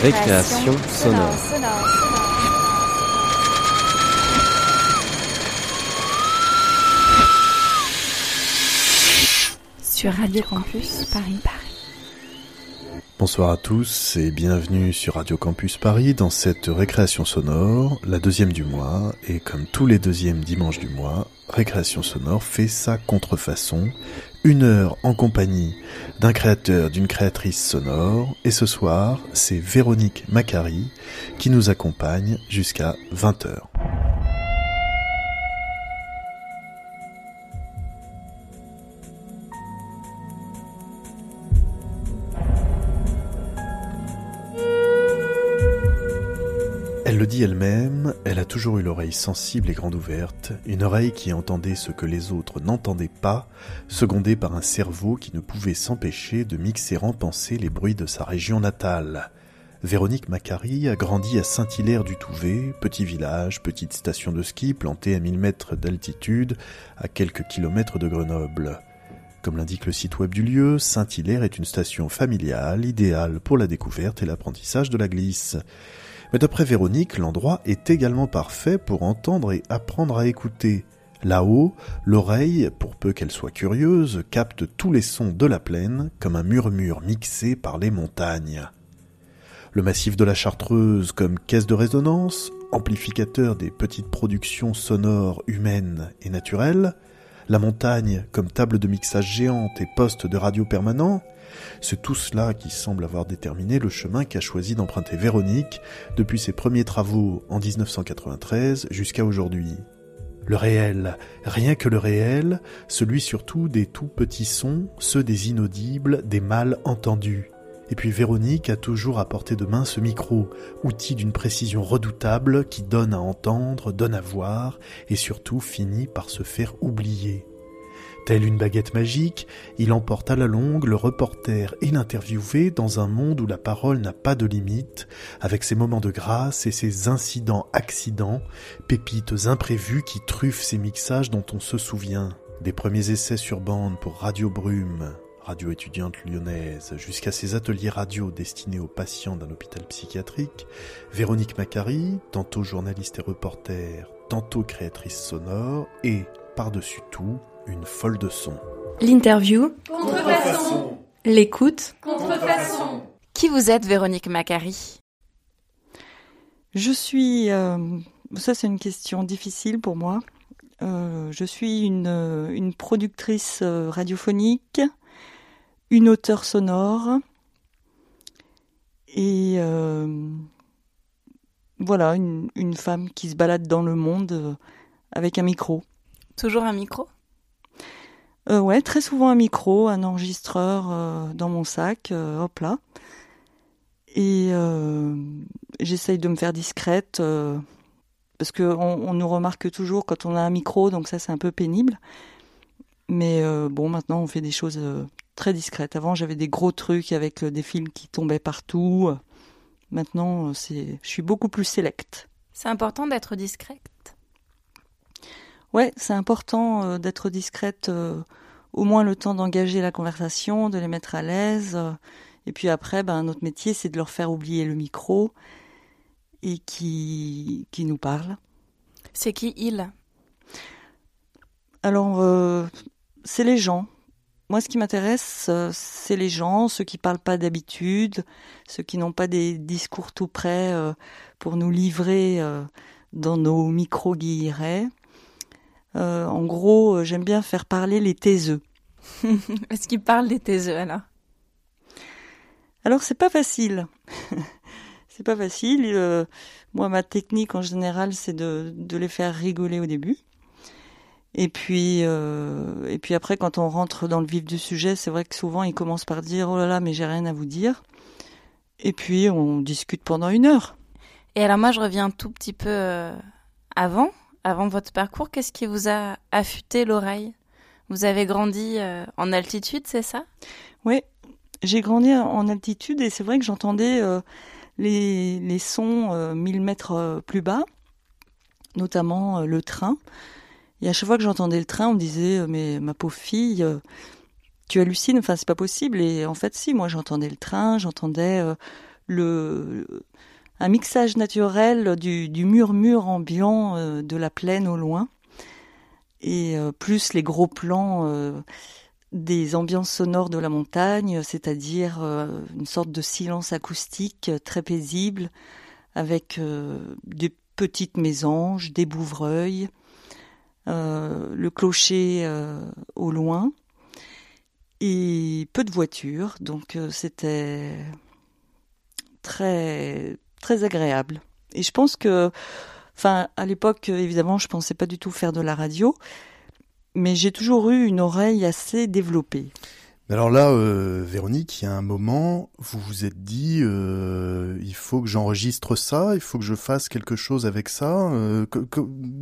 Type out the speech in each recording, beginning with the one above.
Récréation, sonore. Sur Radio Campus Paris. Bonsoir à tous et bienvenue sur Radio Campus Paris dans cette récréation sonore, la deuxième du mois, et comme tous les deuxièmes dimanches du mois, Récréation sonore fait sa contrefaçon, une heure en compagnie d'un créateur, d'une créatrice sonore, et ce soir, c'est Véronique Macari qui nous accompagne jusqu'à 20h. Elle le dit elle-même, elle a toujours eu l'oreille sensible et grande ouverte, une oreille qui entendait ce que les autres n'entendaient pas, secondée par un cerveau qui ne pouvait s'empêcher de mixer en pensée les bruits de sa région natale. Véronique Macari a grandi à Saint-Hilaire du Touvet, petit village, petite station de ski plantée à 1000 mètres d'altitude, à quelques kilomètres de Grenoble. Comme l'indique le site web du lieu, Saint-Hilaire est une station familiale, idéale pour la découverte et l'apprentissage de la glisse. Mais d'après Véronique, l'endroit est également parfait pour entendre et apprendre à écouter. Là-haut, l'oreille, pour peu qu'elle soit curieuse, capte tous les sons de la plaine comme un murmure mixé par les montagnes. Le massif de la Chartreuse comme caisse de résonance, amplificateur des petites productions sonores humaines et naturelles, la montagne comme table de mixage géante et poste de radio permanent, c'est tout cela qui semble avoir déterminé le chemin qu'a choisi d'emprunter Véronique depuis ses premiers travaux en 1993 jusqu'à aujourd'hui. Le réel, rien que le réel, celui surtout des tout petits sons, ceux des inaudibles, des mal entendus. Et puis Véronique a toujours à portée de main ce micro, outil d'une précision redoutable qui donne à entendre, donne à voir, et surtout finit par se faire oublier. Telle une baguette magique, il emporte à la longue le reporter et l'interviewé dans un monde où la parole n'a pas de limite, avec ses moments de grâce et ses incidents-accidents, pépites imprévues qui truffent ces mixages dont on se souvient. Des premiers essais sur bande pour Radio Brume, radio étudiante lyonnaise, jusqu'à ses ateliers radio destinés aux patients d'un hôpital psychiatrique, Véronique Macari, tantôt journaliste et reporter, tantôt créatrice sonore, et, par-dessus tout, une folle de son. L'interview. Contrefaçon. L'écoute. Contrefaçon. Qui vous êtes, Véronique Macari Je suis. euh, ça, c'est une question difficile pour moi. Euh, je suis une, euh, une productrice radiophonique, une auteure sonore et euh, voilà, une, une femme qui se balade dans le monde avec un micro. Toujours un micro? Euh, ouais, très souvent un micro, un enregistreur euh, dans mon sac, euh, hop là. Et euh, j'essaye de me faire discrète parce que on, nous remarque toujours quand on a un micro, donc ça c'est un peu pénible. Mais bon, maintenant on fait des choses très discrètes. Avant j'avais des gros trucs avec des films qui tombaient partout. Maintenant c'est, je suis beaucoup plus sélecte. C'est important d'être discrète. Ouais, c'est important euh, d'être discrète, euh, au moins le temps d'engager la conversation, de les mettre à l'aise. euh, et puis après, ben, notre métier, c'est de leur faire oublier le micro et qui, qui nous parlent. C'est qui il? Alors, euh, c'est les gens. Moi, ce qui m'intéresse, c'est les gens, ceux qui parlent pas d'habitude, ceux qui n'ont pas des discours tout prêts pour nous livrer dans nos micro-guillerets. Euh, en gros, euh, j'aime bien faire parler les taiseux. Est-ce qu'il parle des taiseux alors? Alors c'est pas facile. c'est pas facile. Euh, moi, ma technique en général, c'est de, de les faire rigoler au début. Et puis, euh, et puis après, quand on rentre dans le vif du sujet, c'est vrai que souvent ils commencent par dire oh là là, mais j'ai rien à vous dire. Et puis on discute pendant une heure. Et alors moi je reviens un tout petit peu avant, avant votre parcours. Qu'est-ce qui vous a affûté l'oreille? Vous avez grandi euh, en altitude, c'est ça? Oui, j'ai grandi en altitude et c'est vrai que j'entendais euh, les, les sons euh, 1000 mètres euh, plus bas, notamment le train. Et à chaque fois que j'entendais le train, on me disait mais ma pauvre fille, tu hallucines, enfin c'est pas possible. Et en fait si, moi j'entendais le train, j'entendais le, un mixage naturel du, murmure ambiant euh, de la plaine au loin, et euh, plus les gros plans euh, des ambiances sonores de la montagne, c'est-à-dire une sorte de silence acoustique très paisible, avec des petites mésanges, des bouvreuils, le clocher au loin, et peu de voitures, donc c'était très très agréable. Et je pense que, enfin, à l'époque, évidemment, je pensais pas du tout faire de la radio, mais j'ai toujours eu une oreille assez développée. Alors là, euh, Véronique, il y a un moment, vous vous êtes dit, euh, il faut que j'enregistre ça, il faut que je fasse quelque chose avec ça. Euh,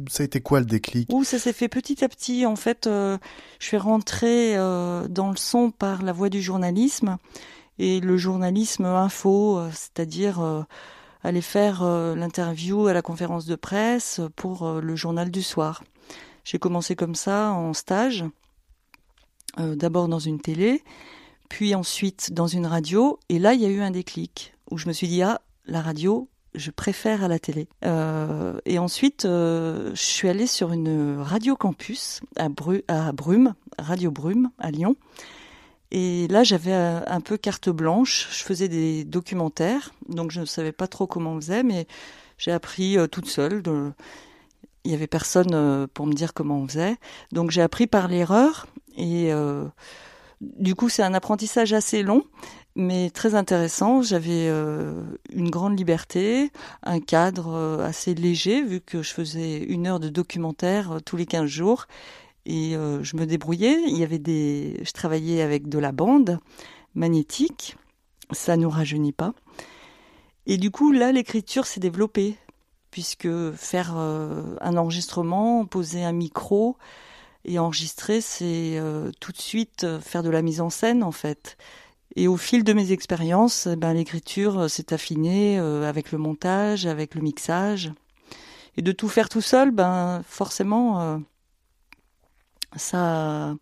ça a été quoi le déclic? Ouh, ça s'est fait petit à petit. En fait, je suis rentrée dans le son par la voie du journalisme et le journalisme info, c'est-à-dire aller faire euh, l'interview à la conférence de presse pour euh, le journal du soir. J'ai commencé comme ça en stage, euh, d'abord dans une télé, puis ensuite dans une radio, et là il y a eu un déclic où je me suis dit ah la radio je préfère à la télé. et ensuite, je suis allée sur une radio campus à, Bru à Brume, Radio Brume, à Lyon. Et là, j'avais un peu carte blanche. Je faisais des documentaires, donc je ne savais pas trop comment on faisait, mais j'ai appris euh, toute seule. Il y avait personne euh, pour me dire comment on faisait, donc j'ai appris par l'erreur. Et euh, du coup, c'est un apprentissage assez long, mais très intéressant. J'avais une grande liberté, un cadre assez léger, vu que je faisais une heure de documentaire tous les 15 jours et euh, je me débrouillais. Il y avait des, je travaillais avec de la bande magnétique, ça ne rajeunit pas. Et du coup, là, l'écriture s'est développée, puisque faire euh, un enregistrement, poser un micro et enregistrer, c'est euh, tout de suite faire de la mise en scène, en fait. Et au fil de mes expériences, eh ben, l'écriture s'est affinée avec le montage, avec le mixage. Et de tout faire tout seul, ben, forcément, ça,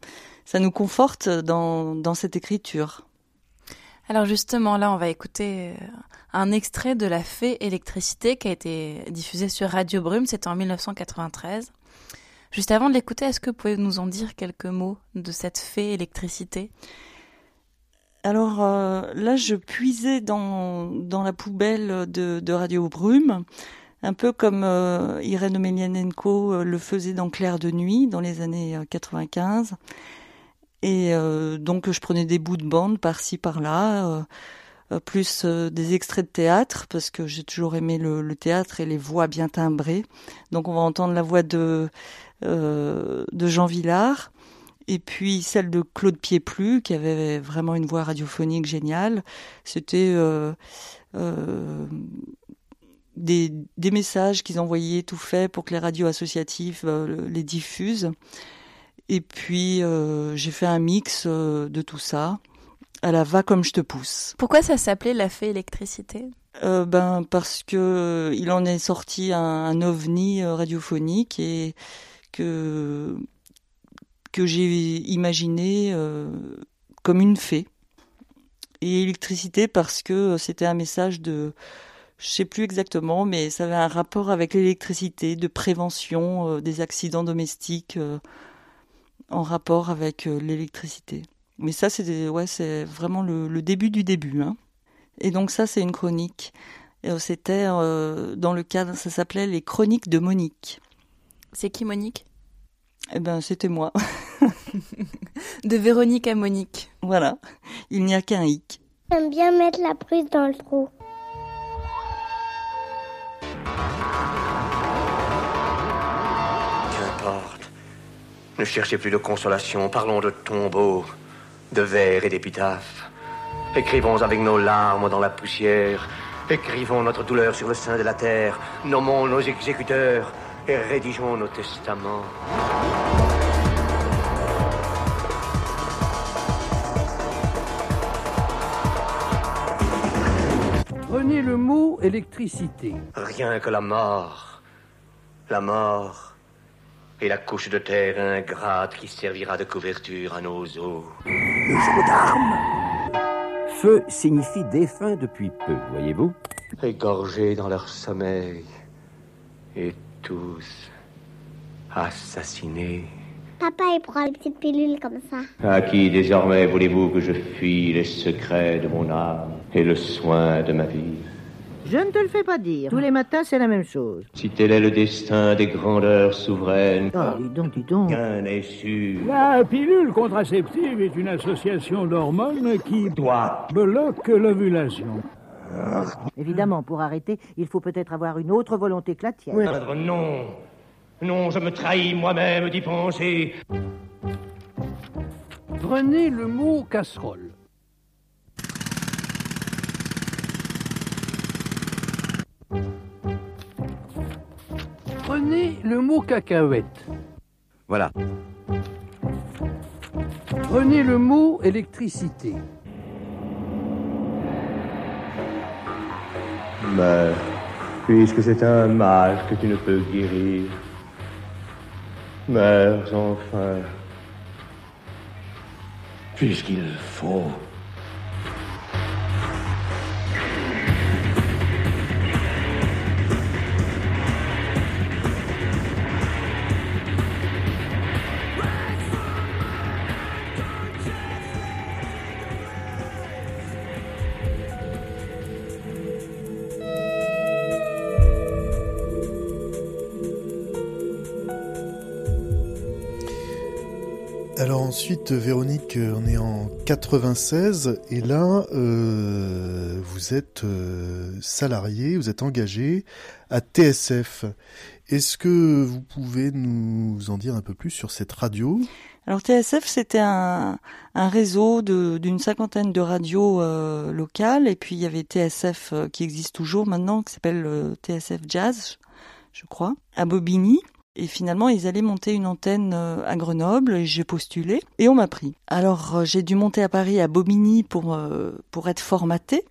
ça nous conforte dans, dans cette écriture. Alors justement, là, on va écouter euh, un extrait de La Fée électricité qui a été diffusé sur Radio Brume, c'était en 1993. Juste avant de l'écouter, est-ce que vous pouvez nous en dire quelques mots de cette Fée électricité? Alors euh, là, je puisais dans, dans la poubelle de, de Radio Brume un peu comme euh, Irène Omelianenko euh, le faisait dans Clair de nuit dans les années 95. Euh, et donc je prenais des bouts de bande par-ci par-là, plus des extraits de théâtre parce que j'ai toujours aimé le, théâtre et les voix bien timbrées. Donc on va entendre la voix de Jean Villard et puis celle de Claude Pieplu qui avait vraiment une voix radiophonique géniale. C'était des, des messages qu'ils envoyaient tout fait pour que les radios associatives euh, les diffusent. Et puis euh, j'ai fait un mix euh, de tout ça à la va comme je te pousse. Pourquoi ça s'appelait la fée électricité? Ben parce que il en est sorti un, un ovni radiophonique et que que j'ai imaginé comme une fée. Et électricité parce que c'était un message de je sais plus exactement, mais ça avait un rapport avec l'électricité, de prévention euh, des accidents domestiques euh, en rapport avec euh, l'électricité. Mais ça, c'est ouais, c'est vraiment le, début du début. Hein. Et donc ça, c'est une chronique. C'était dans le cadre, ça s'appelait les chroniques de Monique. C'est qui Monique? Eh ben, c'était moi. de Véronique à Monique. Voilà. Il n'y a qu'un hic. J'aime bien mettre la prise dans le trou. Ne cherchez plus de consolation, parlons de tombeaux, de vers et d'épitaphes. Écrivons avec nos larmes dans la poussière, écrivons notre douleur sur le sein de la terre, nommons nos exécuteurs et rédigeons nos testaments. Prenez le mot électricité. Rien que la mort. La mort et la couche de terre ingrate qui servira de couverture à nos os. Le jeu d'armes Feu signifie défunt depuis peu, voyez-vous Égorgés dans leur sommeil. Et tous assassinés. Papa, il prend les petites pilules comme ça. À qui désormais voulez-vous que je fuis les secrets de mon âme et le soin de ma vie? Je ne te le fais pas dire. Tous les matins, c'est la même chose. Si tel est le destin des grandeurs souveraines, Oh, dis donc, dis donc. rien n'est sûr. La pilule contraceptive est une association d'hormones qui Toi, bloque l'ovulation. Évidemment, pour arrêter, il faut peut-être avoir une autre volonté que la tienne. Non. Non, je me trahis moi-même d'y penser. Prenez le mot casserole. Prenez le mot cacahuète. Voilà. Prenez le mot électricité. Meurs, puisque c'est un mal que tu ne peux guérir. Meurs enfin, puisqu'il faut. Véronique, on est en 96 et là, euh, vous êtes euh, salarié, vous êtes engagé à TSF. Est-ce que vous pouvez nous en dire un peu plus sur cette radio? Alors TSF, c'était un, réseau d'une cinquantaine de radios euh, locales, et puis il y avait TSF qui existe toujours maintenant, qui s'appelle TSF Jazz, je crois, à Bobigny. Et finalement, ils allaient monter une antenne euh, à Grenoble, et j'ai postulé, et on m'a pris. Alors euh, j'ai dû monter à Paris, à Bobigny, pour, euh, être formaté.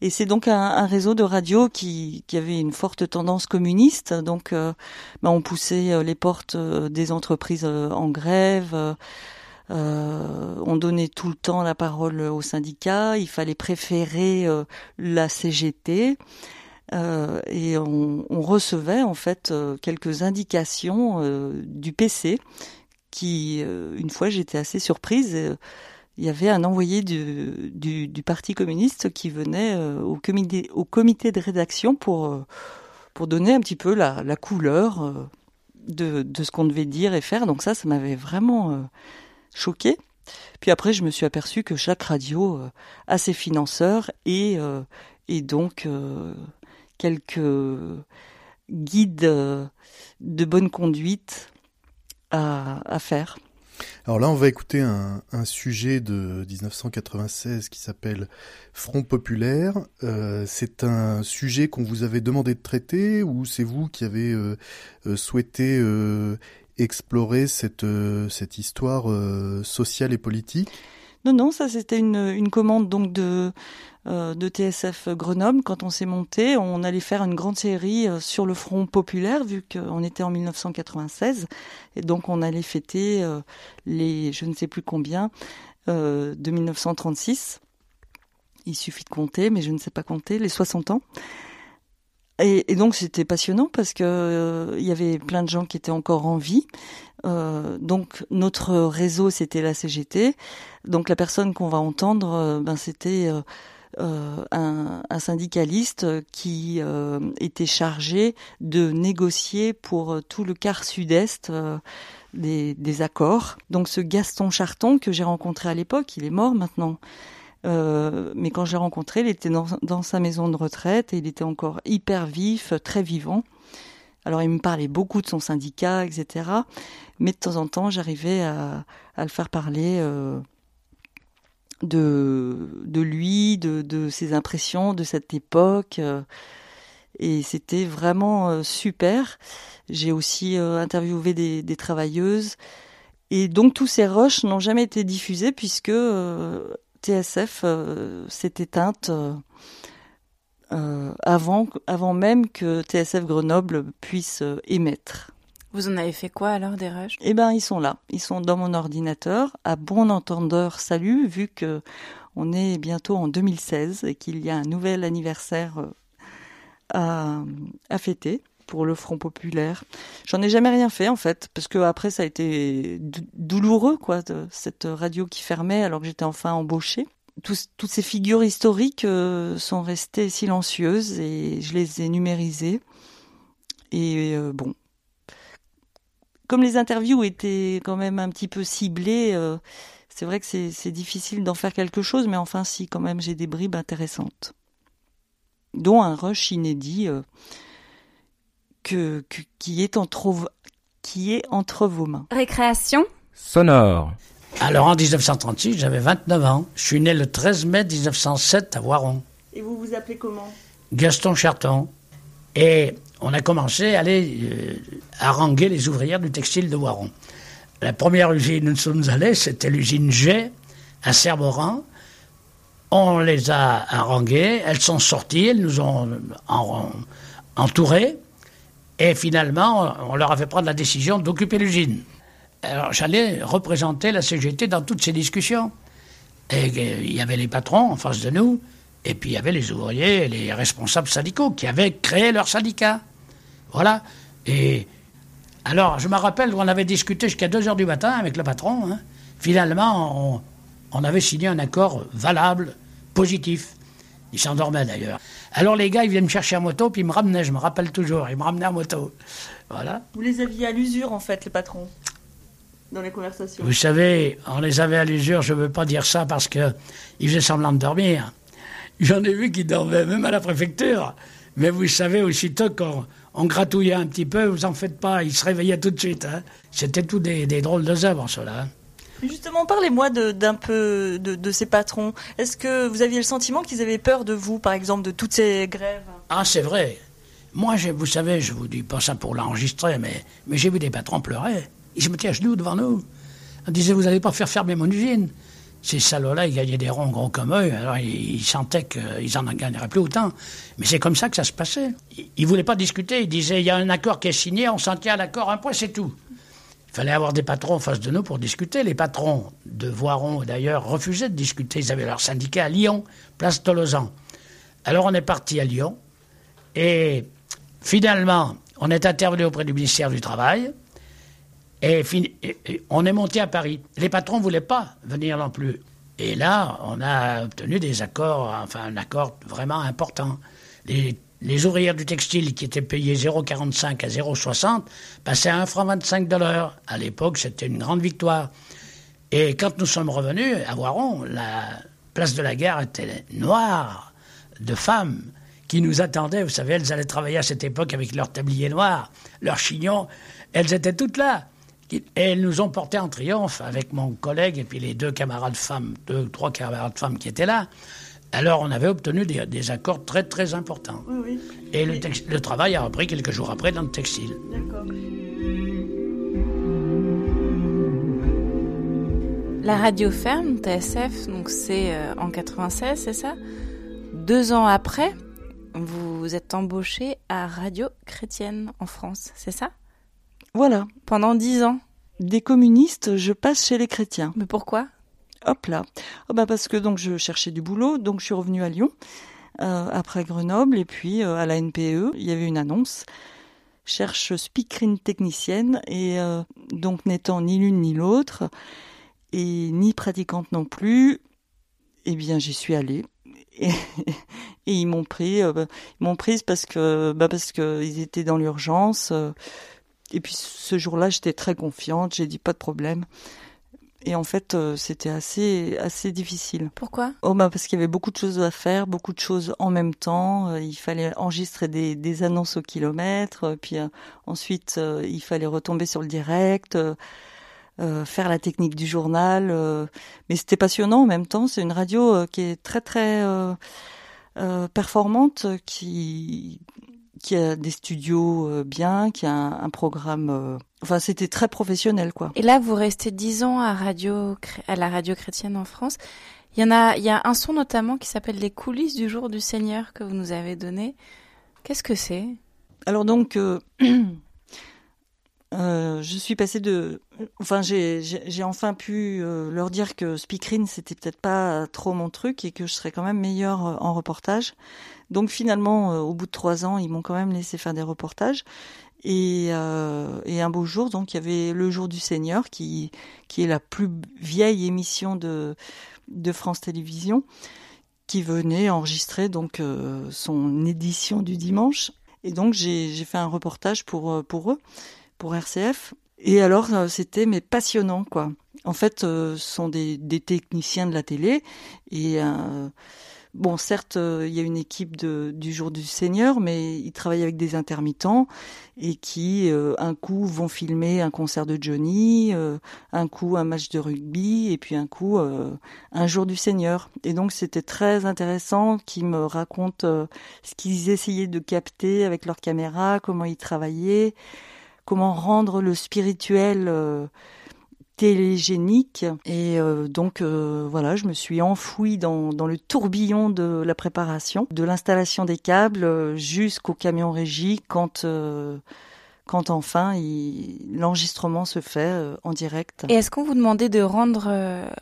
Et c'est donc un, réseau de radio qui, avait une forte tendance communiste. Donc, ben, on poussait les portes des entreprises en grève. on donnait tout le temps la parole aux syndicats. Il fallait préférer la CGT. Euh, et on, on recevait en fait euh, quelques indications euh, du PC qui, une fois, j'étais assez surprise. il y avait un envoyé du, du, du Parti communiste qui venait au, comité, au comité de rédaction pour, pour donner un petit peu la, la couleur de, de ce qu'on devait dire et faire. Donc ça, ça m'avait vraiment euh, choqué. Puis après, je me suis aperçu que chaque radio a ses financeurs et, et donc quelques guides euh, de bonne conduite à, faire. Alors là, on va écouter un, sujet de 1996 qui s'appelle Front populaire. Euh, c'est un sujet qu'on vous avait demandé de traiter ou c'est vous qui avez euh, souhaité explorer cette, cette histoire sociale et politique? Non, non, ça c'était une, commande donc de, euh, de TSF Grenoble. Quand on s'est monté, on allait faire une grande série euh, sur le Front populaire, vu qu'on était en 1996. Et donc on allait fêter euh, les, je ne sais plus combien, de 1936. Il suffit de compter, mais je ne sais pas compter, les 60 ans. Et, donc c'était passionnant parce que euh, y avait plein de gens qui étaient encore en vie. Euh, donc notre réseau c'était la CGT. Donc la personne qu'on va entendre, euh, ben c'était euh, un, syndicaliste qui était chargé de négocier pour tout le quart sud-est des, des accords. Donc ce Gaston Charton que j'ai rencontré à l'époque, il est mort maintenant. Euh, mais quand je l'ai rencontré, il était dans, sa maison de retraite et il était encore hyper vif, très vivant. Alors il me parlait beaucoup de son syndicat, etc. Mais de temps en temps, j'arrivais à, le faire parler euh, de, lui, de, ses impressions de cette époque. euh, et c'était vraiment super. J'ai aussi interviewé des, travailleuses. Et donc tous ces rushs n'ont jamais été diffusés puisque TSF euh, s'est éteinte euh, euh, avant, avant même que TSF Grenoble puisse émettre. Vous en avez fait quoi alors des rushs? Eh ben, ils sont là. Ils sont dans mon ordinateur. À bon entendeur, salut, vu que on est bientôt en 2016 et qu'il y a un nouvel anniversaire à, à fêter pour le Front populaire. J'en ai jamais rien fait en fait, parce que après ça a été douloureux quoi, cette radio qui fermait alors que j'étais enfin embauchée. Toutes ces figures historiques euh, sont restées silencieuses et je les ai numérisées. Et euh, bon, comme les interviews étaient quand même un petit peu ciblées, euh, c'est vrai que c'est difficile d'en faire quelque chose, mais enfin si, quand même, j'ai des bribes intéressantes. Dont un rush inédit euh, que, qui, est entre, qui est entre vos mains. Récréation Sonore. Alors en 1936, j'avais 29 ans. Je suis né le 13 mai 1907 à Voiron. Et vous vous appelez comment? Gaston Charton. Et on a commencé à aller euh, haranguer les ouvrières du textile de Voiron. La première usine où nous sommes allés, c'était l'usine G à Cerboran. On les a haranguées, elles sont sorties, elles nous ont entourés. Et finalement, on leur a fait prendre la décision d'occuper l'usine. Alors j'allais représenter la CGT dans toutes ces discussions. Et euh, il y avait les patrons en face de nous, et puis il y avait les ouvriers les responsables syndicaux qui avaient créé leur syndicat. Voilà. Et alors, je me rappelle qu'on avait discuté jusqu'à 2 heures du matin avec le patron. Hein. Finalement, on, avait signé un accord valable, positif. Il s'endormait d'ailleurs. Alors les gars, ils viennent me chercher à moto, puis ils me ramenaient, je me rappelle toujours, ils me ramenaient à moto. Voilà. Vous les aviez à l'usure, en fait, les patrons, dans les conversations Vous savez, on les avait à l'usure, je ne veux pas dire ça parce qu'ils faisaient semblant de dormir. J'en ai vu qui dormaient, même à la préfecture. Mais vous savez, aussitôt qu'on on gratouillait un petit peu, vous en faites pas, ils se réveillaient tout de suite. Hein. C'était tout des, drôles de œuvres, cela. Hein. Justement, parlez-moi d'un peu de, ces patrons. Est-ce que vous aviez le sentiment qu'ils avaient peur de vous, par exemple, de toutes ces grèves? Ah, c'est vrai. Moi, vous savez, je vous dis pas ça pour l'enregistrer, mais, j'ai vu des patrons pleurer. Ils se mettaient à genoux devant nous. Ils disaient, vous n'allez pas faire fermer mon usine ces salauds-là, ils gagnaient des ronds gros comme eux, alors ils, sentaient qu'ils en gagneraient plus autant. Mais c'est comme ça que ça se passait. Ils ne voulaient pas discuter, ils disaient, il y a un accord qui est signé, on s'en tient à l'accord, un point, c'est tout. Fallait avoir des patrons en face de nous pour discuter. Les patrons de Voiron, d'ailleurs, refusaient de discuter. Ils avaient leur syndicat à Lyon, place Tolosan. Alors on est parti à Lyon, et finalement, on est intervenu auprès du ministère du Travail, et, on est monté à Paris. Les patrons ne voulaient pas venir non plus. Et là, on a obtenu des accords, enfin un accord vraiment important. Les ouvrières du textile qui étaient payées 0,45 à 0,60 passaient à 1 franc 25 dollars. À l'époque, c'était une grande victoire. Et quand nous sommes revenus à Voiron, la place de la gare était noire de femmes qui nous attendaient. Vous savez, elles allaient travailler à cette époque avec leur tablier noir, leurs chignons. Elles étaient toutes là. Et elles nous ont portés en triomphe avec mon collègue et puis les deux camarades femmes, deux, trois camarades femmes qui étaient là. Alors on avait obtenu des, accords très très importants. Oui, oui. Et le, le, travail a repris quelques jours après dans le textile. D'accord. La radio ferme, TSF, donc c'est euh, en 96, c'est ça? Deux ans après, vous êtes embauché à Radio Chrétienne en France, c'est ça? Voilà. Pendant dix ans. Des communistes, je passe chez les chrétiens. Mais pourquoi? Hop là. Oh bah parce que donc je cherchais du boulot, donc je suis revenue à Lyon euh, après Grenoble et puis euh, à la NPE, il y avait une annonce cherche speakerine technicienne et euh, donc n'étant ni l'une ni l'autre et ni pratiquante non plus, eh bien j'y suis allée. Et, ils m'ont pris, ils m'ont prise parce que bah parce que ils étaient dans l'urgence. Et puis ce jour-là, j'étais très confiante, j'ai dit pas de problème. Et en fait, euh, c'était assez assez difficile. Pourquoi? Oh bah parce qu'il y avait beaucoup de choses à faire, beaucoup de choses en même temps. Euh, il fallait enregistrer des, des annonces au kilomètre, euh, puis ensuite il fallait retomber sur le direct, faire la technique du journal. mais c'était passionnant en même temps. C'est une radio qui est très très performante, qui qui a des studios euh, bien, qui a un, programme. Euh, enfin, c'était très professionnel, quoi. Et là, vous restez dix ans à radio, à la radio chrétienne en France. Il y en a, il y a un son notamment qui s'appelle Les coulisses du jour du Seigneur que vous nous avez donné. Qu'est-ce que c'est? Alors donc, euh, je suis passée de, enfin j'ai enfin pu euh, leur dire que speakerine c'était peut-être pas trop mon truc et que je serais quand même meilleure euh, en reportage. Donc finalement, au bout de trois ans, ils m'ont quand même laissé faire des reportages. Et, et, un beau jour, donc il y avait le jour du Seigneur, qui qui est la plus vieille émission de de France Télévisions, qui venait enregistrer donc son édition du dimanche. Et donc j'ai fait un reportage pour pour eux pour RCF. Et alors, euh, c'était mais passionnant, quoi. En fait, euh, ce sont des, des, techniciens de la télé et euh, bon, certes, il y a une équipe de, du Jour du Seigneur, mais ils travaillent avec des intermittents et qui, un coup, vont filmer un concert de Johnny, un coup un match de rugby et puis un coup un Jour du Seigneur. Et donc, c'était très intéressant qu'ils me racontent ce qu'ils essayaient de capter avec leur caméra, comment ils travaillaient comment rendre le spirituel euh, télégénique. Et euh, donc euh, voilà, je me suis enfouie dans, dans, le tourbillon de la préparation, de l'installation des câbles jusqu'au camion régie quand quand enfin l'enregistrement se fait en direct. Et est-ce qu'on vous demandait de rendre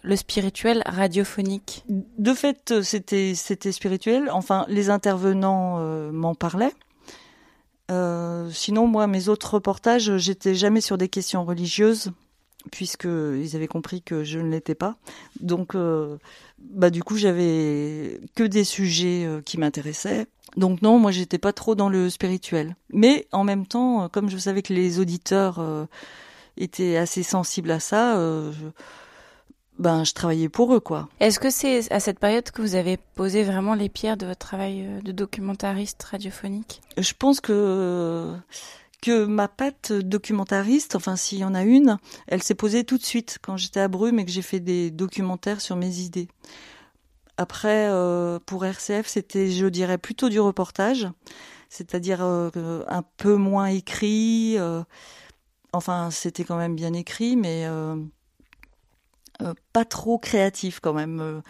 le spirituel radiophonique? De fait, c'était c'était spirituel. Enfin, les intervenants m'en parlaient. Euh, sinon, moi, mes autres reportages, j'étais jamais sur des questions religieuses, puisque ils avaient compris que je ne l'étais pas. Donc, euh, bah du coup, j'avais que des sujets euh, qui m'intéressaient. Donc non, moi, j'étais pas trop dans le spirituel. Mais en même temps, comme je savais que les auditeurs étaient assez sensibles à ça, je ben je travaillais pour eux quoi. Est-ce que c'est à cette période que vous avez posé vraiment les pierres de votre travail euh, de documentariste radiophonique? Je pense que que ma patte documentariste, enfin s'il y en a une, elle s'est posée tout de suite quand j'étais à Brume et que j'ai fait des documentaires sur mes idées. Après, euh, pour RCF, c'était, je dirais, plutôt du reportage, c'est-à-dire euh, un peu moins écrit. enfin, c'était quand même bien écrit, mais euh, pas trop créatif quand même. Euh,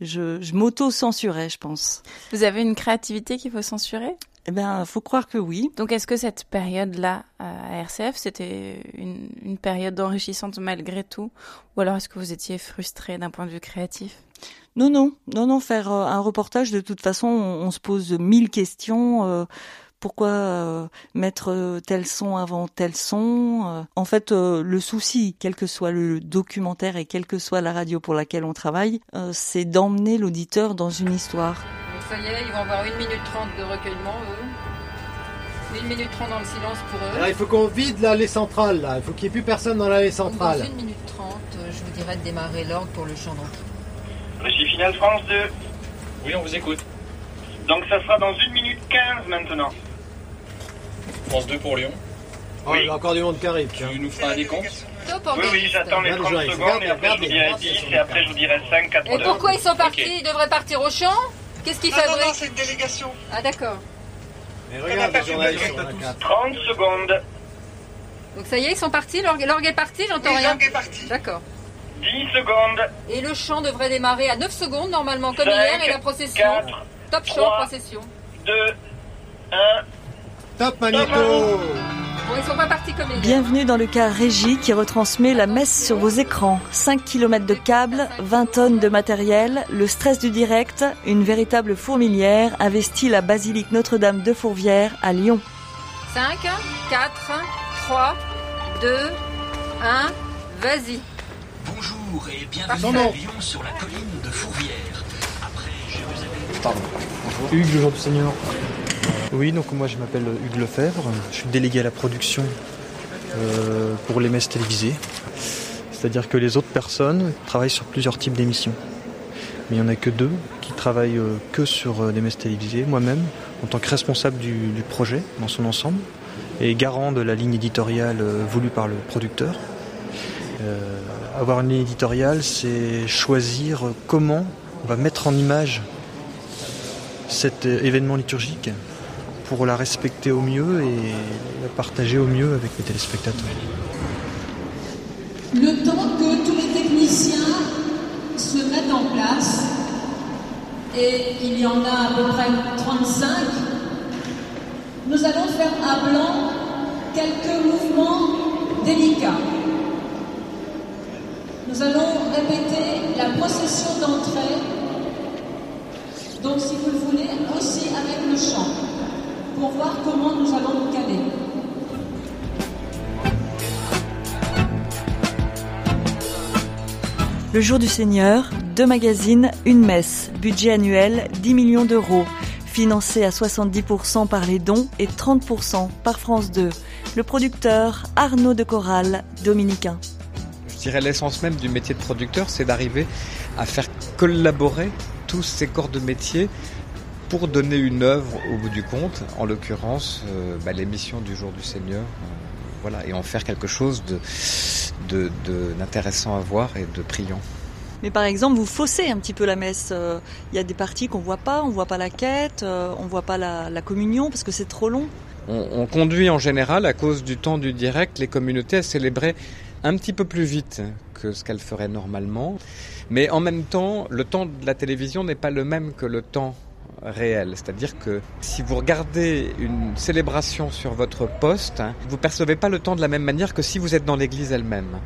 je, je m'auto-censurais, je pense. Vous avez une créativité qu'il faut censurer? Eh bien, faut croire que oui. Donc, est-ce que cette période-là à RCF, c'était une, une période enrichissante malgré tout? Ou alors est-ce que vous étiez frustré d'un point de vue créatif? Non, non, non, non. Faire euh, un reportage, de toute façon, on, on se pose mille questions pourquoi euh, mettre euh, tel son avant tel son euh. En fait, le souci, quel que soit le documentaire et quelle que soit la radio pour laquelle on travaille, c'est d'emmener l'auditeur dans une histoire. ça y est, ils vont avoir une minute trente de recueillement, eux. Une minute trente dans le silence pour eux. Alors, il faut qu'on vide l'allée centrale, là. Il faut qu'il n'y ait plus personne dans l'allée centrale. Dans une minute trente, je vous dirais de démarrer l'orgue pour le chant d'entrée. Régie finale France 2. Oui, on vous écoute. Donc ça sera dans une minute quinze maintenant. France 2 pour Lyon. Oh, il y a encore du monde qui arrive. Tu nous feras un décompte Oui, oui, j'attends les 30 secondes et après je vous dirai 10 et après je vous dirai 5, 4, 2. Et pourquoi ils sont partis Ils devraient partir au champ Qu'est-ce qu'ils fabriquent Non, non, c'est une délégation. Ah, d'accord. Mais regarde les journalistes, 30 secondes. Donc ça y est, ils sont partis L'orgue est parti J'entends rien. L'orgue est parti. D'accord. 10 secondes. Et le chant devrait démarrer à 9 secondes normalement, comme 5, hier, et la procession. 4, Top 3, chant, procession. 2, 1. Top Manito Bon, ils sont pas partis comme. Bienvenue dans le cas Régie qui retransmet la messe sur vos écrans. 5 km de câbles, 20 tonnes de matériel, le stress du direct, une véritable fourmilière investit la basilique Notre-Dame de Fourvière à Lyon. 5, 4, 3, 2, 1, vas-y. Bonjour et bienvenue à Lyon sur la colline de Fourvière. Après Jérusalem. Pardon. Bonjour. Hugues, le jour du Seigneur. Oui, donc moi je m'appelle Hugues Lefebvre, je suis délégué à la production euh, pour les messes télévisées. C'est-à-dire que les autres personnes travaillent sur plusieurs types d'émissions. Mais il n'y en a que deux qui travaillent euh, que sur euh, des messes télévisées, moi-même, en tant que responsable du, du, projet dans son ensemble, et garant de la ligne éditoriale voulue par le producteur. avoir une ligne éditoriale, c'est choisir comment on va mettre en image cet événement liturgique pour la respecter au mieux et la partager au mieux avec les téléspectateurs. Le temps que tous les techniciens se mettent en place, et il y en a à peu près 35, nous allons faire à blanc quelques mouvements délicat. Nous allons répéter la procession d'entrée, donc si vous le voulez, aussi avec le chant, pour voir comment nous allons nous caler. Le jour du Seigneur, deux magazines, une messe, budget annuel 10 millions d'euros, financé à 70% par les dons et 30% par France 2. Le producteur Arnaud de Corral, dominicain. Je dirais l'essence même du métier de producteur, c'est d'arriver à faire collaborer tous ces corps de métier pour donner une œuvre au bout du compte, en l'occurrence euh, bah, l'émission du jour du Seigneur, euh, voilà, et en faire quelque chose de d'intéressant à voir et de priant. Mais par exemple, vous faussez un petit peu la messe. Euh, il y a des parties qu'on voit pas, on voit pas la quête, euh, on voit pas la, la communion parce que c'est trop long. On, on, conduit en général, à cause du temps du direct, les communautés à célébrer un petit peu plus vite que ce qu'elles feraient normalement. Mais en même temps, le temps de la télévision n'est pas le même que le temps réel. C'est-à-dire que si vous regardez une célébration sur votre poste, hein, vous percevez pas le temps de la même manière que si vous êtes dans l'église elle-même.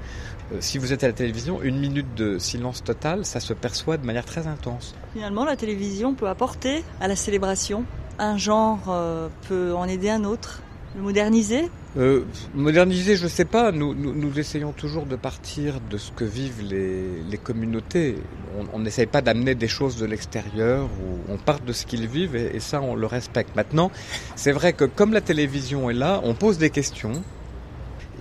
Euh, si vous êtes à la télévision, une minute de silence total, ça se perçoit de manière très intense. Finalement, la télévision peut apporter à la célébration. Un genre euh, peut en aider un autre. Le moderniser euh, Moderniser, je ne sais pas. Nous, nous, nous, essayons toujours de partir de ce que vivent les, les communautés. On n'essaye pas d'amener des choses de l'extérieur. On part de ce qu'ils vivent et, et ça, on le respecte. Maintenant, c'est vrai que comme la télévision est là, on pose des questions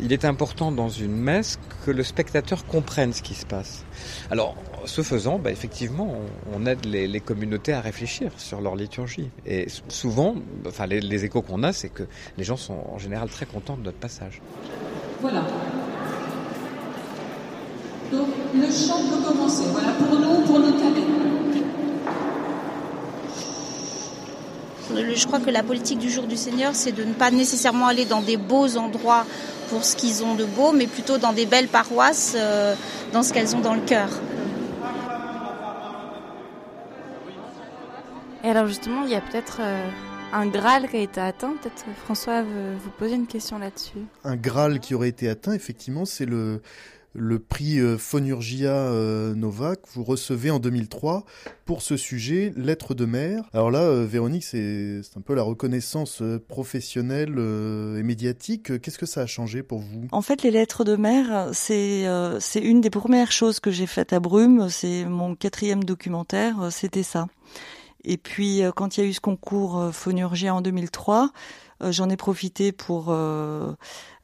il est important dans une messe que le spectateur comprenne ce qui se passe. Alors, ce faisant, bah, effectivement, on, on aide les, les, communautés à réfléchir sur leur liturgie. Et souvent, enfin, les, les échos qu'on a, c'est que les gens sont en général très contents de notre passage. Voilà. Donc, le chant peut commencer. Voilà, pour nous, pour nos cadets. Je crois que la politique du jour du Seigneur, c'est de ne pas nécessairement aller dans des beaux endroits pour ce qu'ils ont de beau, mais plutôt dans des belles paroisses, euh, dans ce qu'elles ont dans le cœur. Alors justement, il y a peut-être euh, un Graal qui a été atteint. Peut-être François veut vous poser une question là-dessus. Un Graal qui aurait été atteint, effectivement, c'est le le prix Phonurgia Nova que vous recevez en 2003 pour ce sujet, Lettres de mer. Alors là, Véronique, c'est un peu la reconnaissance professionnelle et médiatique. Qu'est-ce que ça a changé pour vous? En fait, les Lettres de mer, c'est euh, c'est une des premières choses que j'ai faites à Brume. C'est mon quatrième documentaire, c'était ça. Et puis, quand il y a eu ce concours Phonurgia en 2003, j'en ai profité pour euh,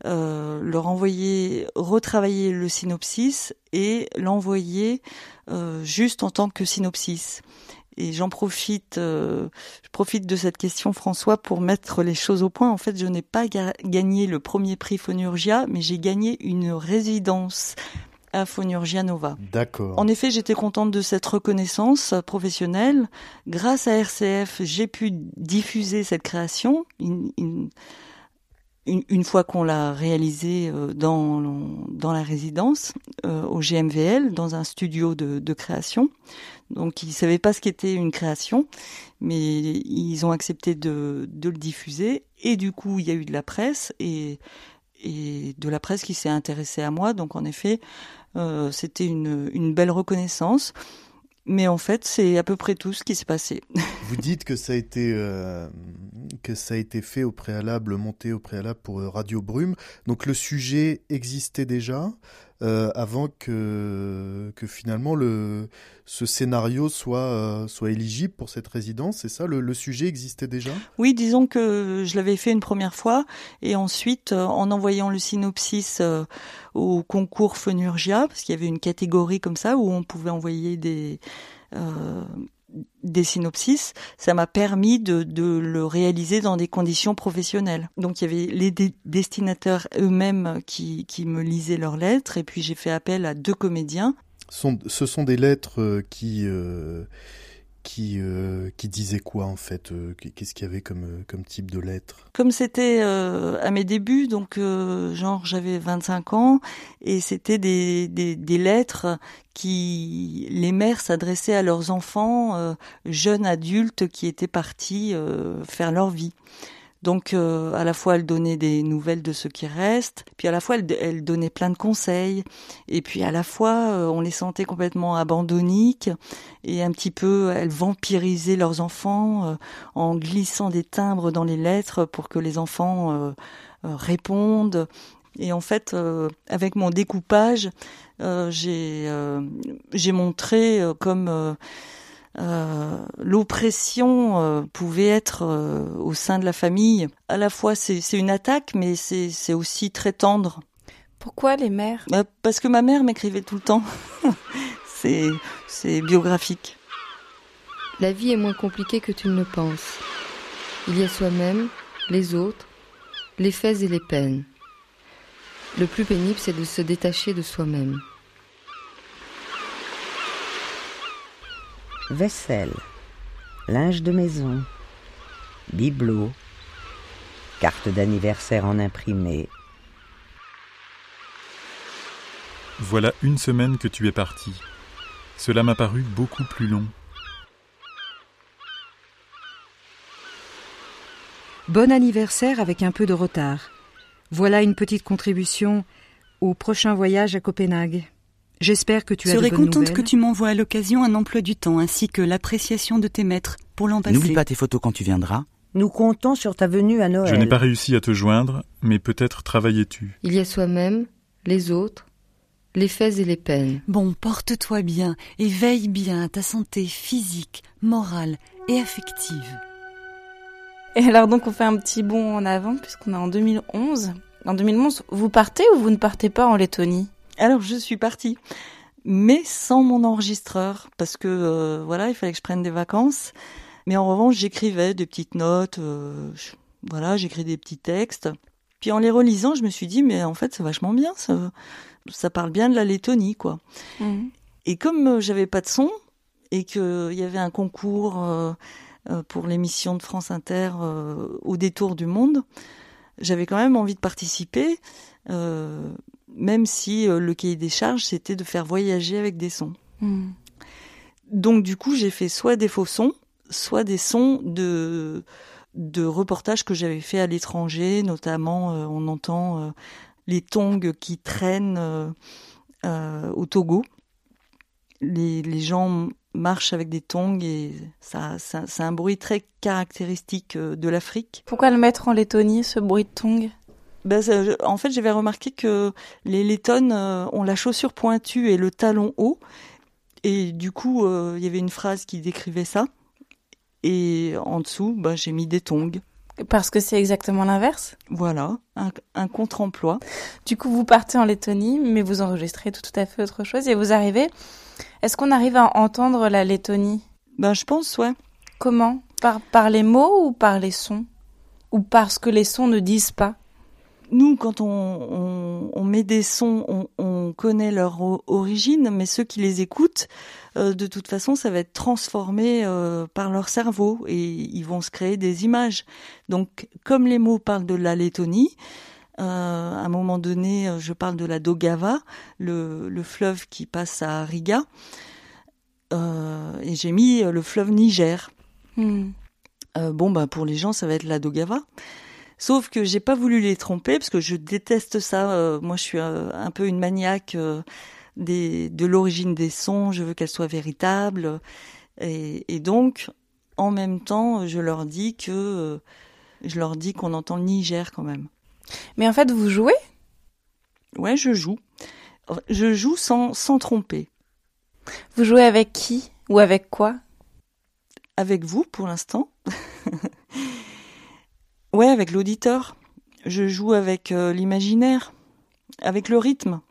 euh, leur envoyer retravailler le synopsis et l'envoyer euh, juste en tant que synopsis. Et j'en profite, euh, je profite de cette question, François, pour mettre les choses au point. En fait, je n'ai pas ga gagné le premier prix Phonurgia, mais j'ai gagné une résidence à Nova. D'accord. En effet, j'étais contente de cette reconnaissance professionnelle. Grâce à RCF, j'ai pu diffuser cette création. Une, une, une fois qu'on l'a réalisée dans, dans la résidence, euh, au GMVL, dans un studio de, de création. Donc, ils ne savaient pas ce qu'était une création, mais ils ont accepté de, de le diffuser. Et du coup, il y a eu de la presse et, et de la presse qui s'est intéressée à moi. Donc, en effet, euh, c'était une, belle reconnaissance. Mais en fait, c'est à peu près tout ce qui s'est passé. Vous dites que ça a été euh, que ça a été fait au préalable, monté au préalable pour Radio Brume. Donc le sujet existait déjà euh, avant que que finalement le ce scénario soit euh, soit éligible pour cette résidence. C'est ça, le, le, sujet existait déjà? Oui, disons que je l'avais fait une première fois et ensuite euh, en envoyant le synopsis euh, au concours Phonurgia, parce qu'il y avait une catégorie comme ça où on pouvait envoyer des euh, des synopsis, ça m'a permis de, de, le réaliser dans des conditions professionnelles. Donc il y avait les dé destinateurs eux-mêmes qui, qui me lisaient leurs lettres et puis j'ai fait appel à deux comédiens. Ce sont des lettres qui euh, qui euh, qui disaient quoi en fait euh, Qu'est-ce qu'il y avait comme comme type de lettres Comme c'était euh, à mes débuts, donc euh, genre j'avais 25 ans et c'était des, des, des lettres qui les mères s'adressaient à leurs enfants jeunes adultes qui étaient partis faire leur vie. Donc euh, à la fois elle donnait des nouvelles de ceux qui restent, puis à la fois elle, donnait plein de conseils, et puis à la fois euh, on les sentait complètement abandonniques et un petit peu elle vampirisait leurs enfants euh, en glissant des timbres dans les lettres pour que les enfants répondent. Et en fait, avec mon découpage, j'ai montré comme l'oppression euh, pouvait être euh, au sein de la famille. À la fois, c'est une attaque, mais c'est aussi très tendre. Pourquoi les mères? Bah, Parce que ma mère m'écrivait tout le temps. c'est biographique. La vie est moins compliquée que tu ne le penses. Il y a soi-même, les autres, les faits et les peines. Le plus pénible, c'est de se détacher de soi-même. Vaisselle, linge de maison, bibelot, carte d'anniversaire en imprimé. Voilà une semaine que tu es parti. Cela m'a paru beaucoup plus long. Bon anniversaire avec un peu de retard. Voilà une petite contribution au prochain voyage à Copenhague. J'espère que tu as serais contente que tu m'envoies à l'occasion un emploi du temps ainsi que l'appréciation de tes maîtres pour l'an passé. N'oublie pas tes photos quand tu viendras. Nous comptons sur ta venue à Noël. Je n'ai pas réussi à te joindre, mais peut-être travaillais-tu. Il y a soi-même, les autres, les faits et les peines. Bon, porte-toi bien et veille bien à ta santé physique, morale et affective. Et alors donc on fait un petit bond en avant puisqu'on est en 2011. En 2011, vous partez ou vous ne partez pas en Lettonie? Alors je suis partie, mais sans mon enregistreur, parce que euh, voilà, il fallait que je prenne des vacances. Mais en revanche, j'écrivais des petites notes, euh, voilà, j'écris des petits textes. Puis en les relisant, je me suis dit, mais en fait, c'est vachement bien, ça, ça parle bien de la Lettonie, quoi. Mmh. Et comme euh, j'avais pas de son, et qu'il y avait un concours pour l'émission de France Inter au détour du monde, j'avais quand même envie de participer même si euh, le cahier des charges, c'était de faire voyager avec des sons. Hmm. Donc du coup, j'ai fait soit des faux sons, soit des sons de, de reportages que j'avais fait à l'étranger, notamment euh, on entend euh, les tongs qui traînent au Togo. Les, les, gens marchent avec des tongs et ça, ça c'est un bruit très caractéristique de l'Afrique. Pourquoi le mettre en Lettonie, ce bruit de tongs? Ben, en fait, j'avais remarqué que les lettonnes euh, ont la chaussure pointue et le talon haut. Et du coup, euh, il y avait une phrase qui décrivait ça. Et en dessous, ben, j'ai mis des tongs. Parce que c'est exactement l'inverse? Voilà, un, contre-emploi. Du coup, vous partez en Lettonie, mais vous enregistrez tout, à fait autre chose et vous arrivez. Est-ce qu'on arrive à entendre la Lettonie? Ben, je pense, ouais. Comment? Par, par les mots ou par les sons? Ou parce que les sons ne disent pas? Nous, quand on, met des sons, on, connaît leur origine, mais ceux qui les écoutent, euh, de toute façon, ça va être transformé euh, par leur cerveau et ils vont se créer des images. Donc, comme les mots parlent de la Lettonie, euh, à un moment donné, je parle de la Dogava, le, fleuve qui passe à Riga, et j'ai mis le fleuve Niger. Hmm. bon, bah pour les gens, ça va être la Dogava. Sauf que j'ai pas voulu les tromper parce que je déteste ça. Euh, moi, je suis euh, un peu une maniaque euh, des, de l'origine des sons. Je veux qu'elle soit véritable. Et, et, donc, en même temps, je leur dis que je leur dis qu'on entend le Niger quand même. Mais en fait, vous jouez? Ouais, je joue. Je joue sans, sans tromper. Vous jouez avec qui? Ou avec quoi? Avec vous pour l'instant. Ouais, avec l'auditeur. Je joue avec euh, l'imaginaire, avec le rythme.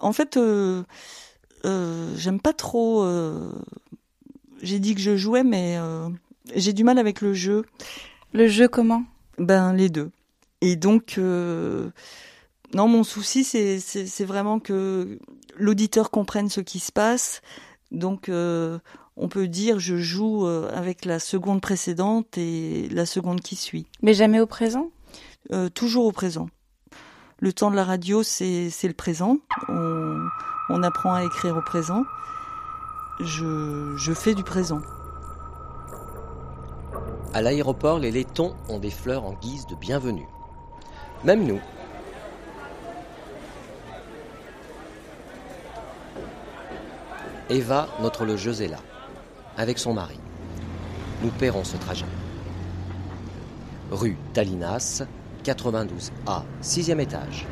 En fait, euh, euh, j'aime pas trop. j'ai dit que je jouais, mais j'ai du mal avec le jeu. Le jeu comment? Ben les deux. Et donc, non, mon souci, c'est vraiment que l'auditeur comprenne ce qui se passe. Donc, on peut dire je joue euh, avec la seconde précédente et la seconde qui suit. Mais jamais au présent? Euh, Toujours au présent. Le temps de la radio, c'est le présent. On, apprend à écrire au présent. Je, je fais du présent. À l'aéroport, les laitons ont des fleurs en guise de bienvenue. Même nous. Eva, notre logeuse, est là, avec son mari. Nous paierons ce trajet. Rue Talinas, 92A, sixième étage.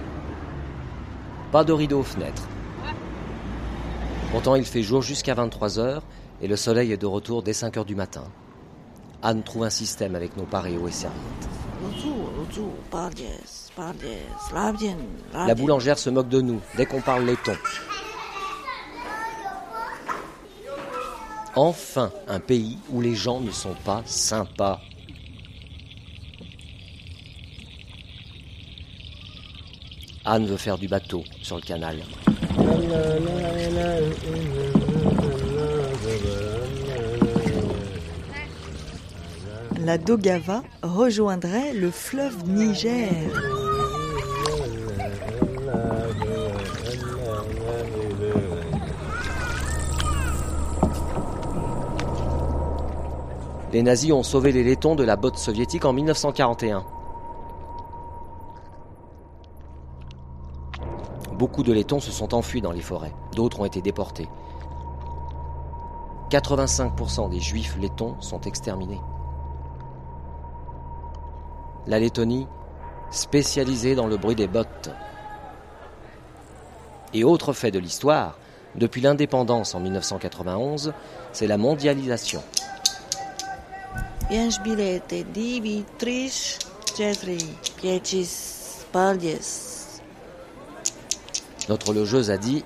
Pas de rideau aux fenêtres. Pourtant, il fait jour jusqu'à 23h et le soleil est de retour dès 5h du matin. Anne trouve un système avec nos paréos et serviettes. La boulangère se moque de nous dès qu'on parle laiton. Enfin, un pays où les gens ne sont pas sympas. Anne veut faire du bateau sur le canal. La Dogava rejoindrait le fleuve Niger. Les nazis ont sauvé les laitons de la botte soviétique en 1941. Beaucoup de laitons se sont enfuis dans les forêts, d'autres ont été déportés. 85% des juifs laitons sont exterminés. La Lettonie, spécialisée dans le bruit des bottes. Et autre fait de l'histoire, depuis l'indépendance en 1991, c'est la mondialisation. Notre logeuse a dit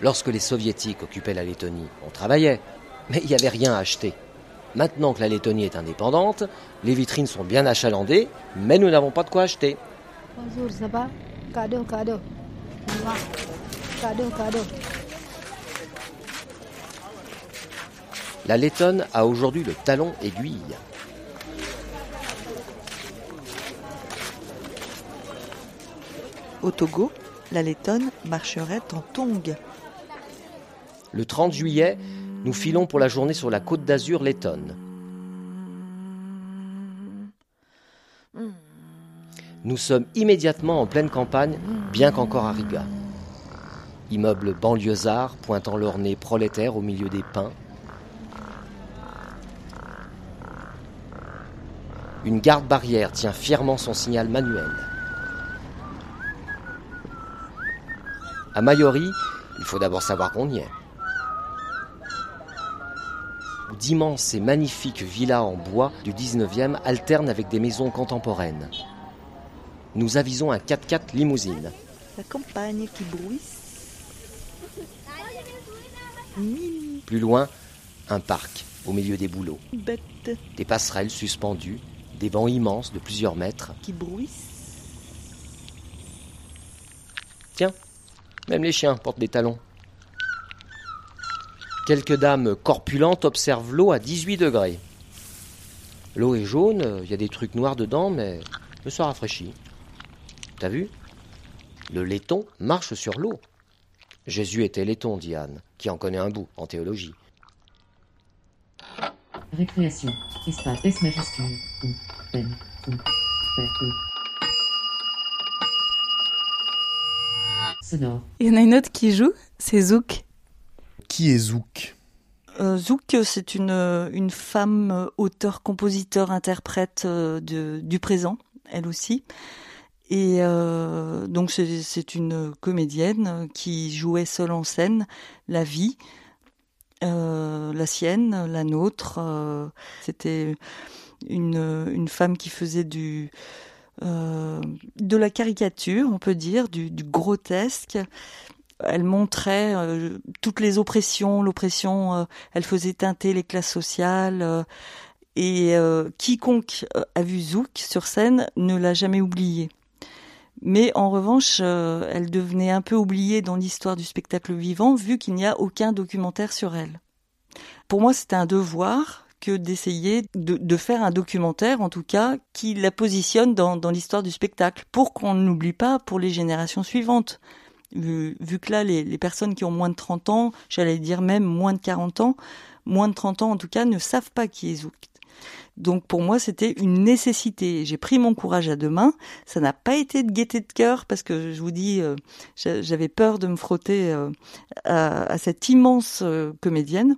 Lorsque les soviétiques occupaient la Lettonie, on travaillait, mais il n'y avait rien à acheter. Maintenant que la Lettonie est indépendante, les vitrines sont bien achalandées, mais nous n'avons pas de quoi acheter. Bonjour, ça va? Cadeau, cadeau. Cadeau, cadeau. La Lettonne a aujourd'hui le talon aiguille. Au Togo, la Lettonne marcherait en tongue. Le 30 juillet, nous filons pour la journée sur la côte d'Azur lettonne. Nous sommes immédiatement en pleine campagne, bien qu'encore à Riga. Immeubles banlieusards pointant leur nez prolétaire au milieu des pins. Une garde barrière tient fièrement son signal manuel. À Mayori, il faut d'abord savoir qu'on y est. D'immenses et magnifiques villas en bois du 19e alternent avec des maisons contemporaines. Nous avisons un 4x4 limousine. La campagne qui bruisse. Plus loin, un parc au milieu des bouleaux. Des passerelles suspendues, des bancs immenses de plusieurs mètres. qui bruisse. Tiens, même les chiens portent des talons. Quelques dames corpulentes observent l'eau à 18 degrés. L'eau est jaune, il y a des trucs noirs dedans, mais, mais ça rafraîchit. T'as vu? Le laiton marche sur l'eau. Jésus était laiton, dit Anne, qui en connaît un bout en théologie. Récréation. Espace S majuscule. O. N. O. F. Sonore. Il y en a une autre qui joue, c'est Zouk. Qui est Zouk? Euh, Zouk, c'est une, une femme euh, auteur, compositeur, interprète euh, de, du présent, elle aussi. Et euh, donc c'est c'est une comédienne qui jouait seule en scène la vie, euh, la sienne, la nôtre. euh, C'était une, femme qui faisait du euh, de la caricature, on peut dire, du, grotesque. Elle montrait toutes les oppressions, l'oppression, elle faisait teinter les classes sociales. et quiconque a vu Zouk sur scène ne l'a jamais oublié. Mais en revanche, euh, elle devenait un peu oubliée dans l'histoire du spectacle vivant, vu qu'il n'y a aucun documentaire sur elle. Pour moi, c'était un devoir que d'essayer de, de faire un documentaire, en tout cas, qui la positionne dans, l'histoire du spectacle, pour qu'on ne l'oublie pas pour les générations suivantes. Vu, vu que là, les, les personnes qui ont moins de 30 ans, j'allais dire même moins de 40 ans, moins de 30 ans en tout cas, ne savent pas qui est Zouk. Donc pour moi, c'était une nécessité. J'ai pris mon courage à deux mains. Ça n'a pas été de gaieté de cœur parce que je vous dis, euh, j'avais peur de me frotter euh, à, cette immense euh, comédienne.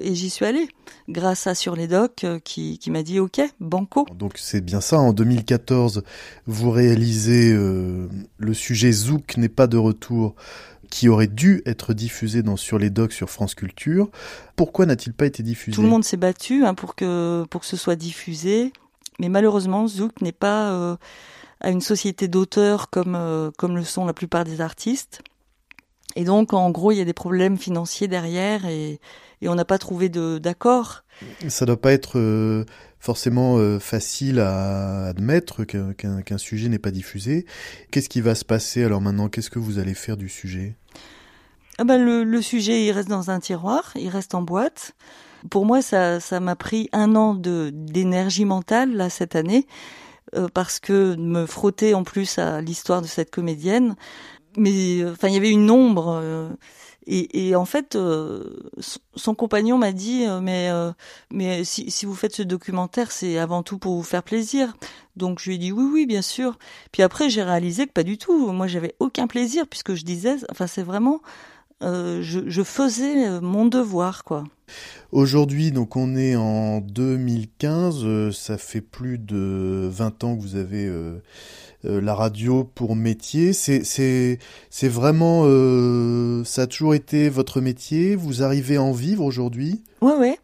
Et j'y suis allée grâce à Sur les Docs qui, qui m'a dit OK, banco. Donc c'est bien ça. En 2014, vous réalisez le sujet Zouk n'est pas de retour qui aurait dû être diffusé dans Sur les Docs sur France Culture. Pourquoi n'a-t-il pas été diffusé? Tout le monde s'est battu hein, pour, que, pour que ce soit diffusé, mais malheureusement, Zouk n'est pas euh, à une société d'auteurs comme, euh, comme le sont la plupart des artistes. Et donc, en gros, il y a des problèmes financiers derrière et, et on n'a pas trouvé d'accord. Ça doit pas être euh, forcément euh, facile à admettre qu'un sujet n'est pas diffusé. Qu'est-ce qui va se passer alors maintenant? Qu'est-ce que vous allez faire du sujet? Ah ben le, sujet, il reste dans un tiroir, il reste en boîte. Pour moi, ça m'a pris un an d'énergie mentale là cette année euh, parce que me frotter en plus à l'histoire de cette comédienne. Mais enfin, il y avait une ombre. Et, et, en fait, euh, son compagnon m'a dit euh, mais euh, mais si, si, vous faites ce documentaire, c'est avant tout pour vous faire plaisir. Donc je lui ai dit oui oui bien sûr. Puis après j'ai réalisé que pas du tout. Moi j'avais aucun plaisir puisque je disais enfin c'est vraiment je, je, faisais mon devoir quoi. Aujourd'hui, donc on est en 2015, ça fait plus de 20 ans que vous avez euh, la radio pour métier. C'est vraiment euh, ça a toujours été votre métier. Vous arrivez à en vivre aujourd'hui? Ouais ouais.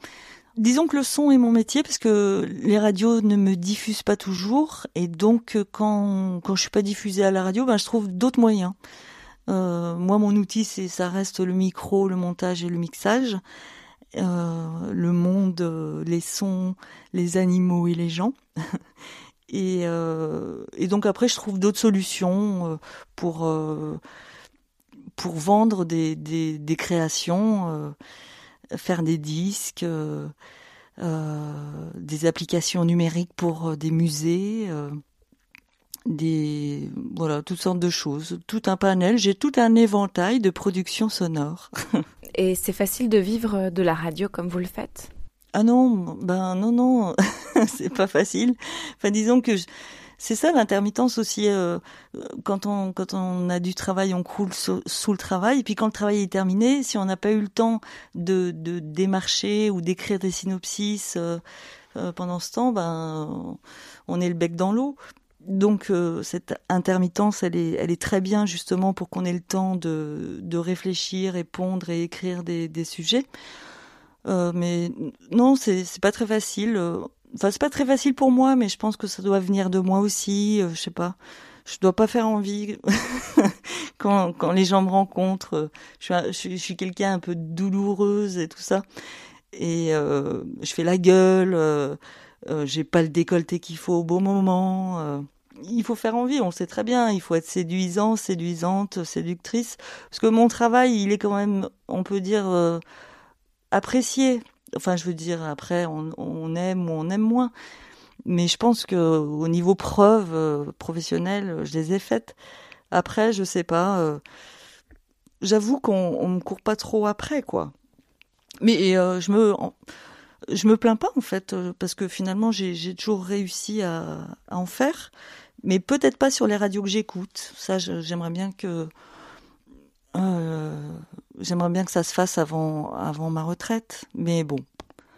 Disons que le son est mon métier parce que les radios ne me diffusent pas toujours et donc quand quand je suis pas diffusée à la radio, ben je trouve d'autres moyens. Euh, moi, mon outil, c'est ça reste le micro, le montage et le mixage. Euh, le monde, les sons, les animaux et les gens. Et, euh, et donc après, je trouve d'autres solutions euh, pour euh, pour vendre des, des, des créations, faire des disques, des applications numériques pour des musées des voilà toutes sortes de choses, tout un panel. J'ai tout un éventail de productions sonores. Et c'est facile de vivre de la radio comme vous le faites? Ah non, ben non, non, c'est pas facile. Enfin, disons que c'est ça l'intermittence aussi. Euh, quand on quand on a du travail, on croule sous, le travail. Et puis quand le travail est terminé, si on n'a pas eu le temps de, démarcher ou d'écrire des synopsis euh, euh, pendant ce temps, ben on est le bec dans l'eau. Donc cette intermittence, elle est, très bien justement pour qu'on ait le temps de, de réfléchir, répondre et écrire des sujets. Euh, mais non, c'est pas très facile. Euh, enfin, c'est pas très facile pour moi, mais je pense que ça doit venir de moi aussi. Euh, je sais pas. Je dois pas faire envie quand quand les gens me rencontrent. Je suis je suis, quelqu'un un peu douloureuse et tout ça. Et je fais la gueule. J'ai pas le décolleté qu'il faut au bon moment il faut faire envie, on sait très bien, il faut être séduisant, séduisante, séductrice, parce que mon travail, il est quand même, on peut dire, apprécié. Enfin, je veux dire, après, on, aime ou on aime moins. Mais je pense que au niveau preuve euh, professionnelle, je les ai faites. Après, je sais pas. Euh, j'avoue qu'on on me court pas trop après, quoi. Mais euh, je me je me plains pas en fait parce que finalement j'ai toujours réussi à, en faire, mais peut-être pas sur les radios que j'écoute. Ça, j'aimerais bien que j'aimerais bien que ça se fasse avant, avant ma retraite. Mais bon.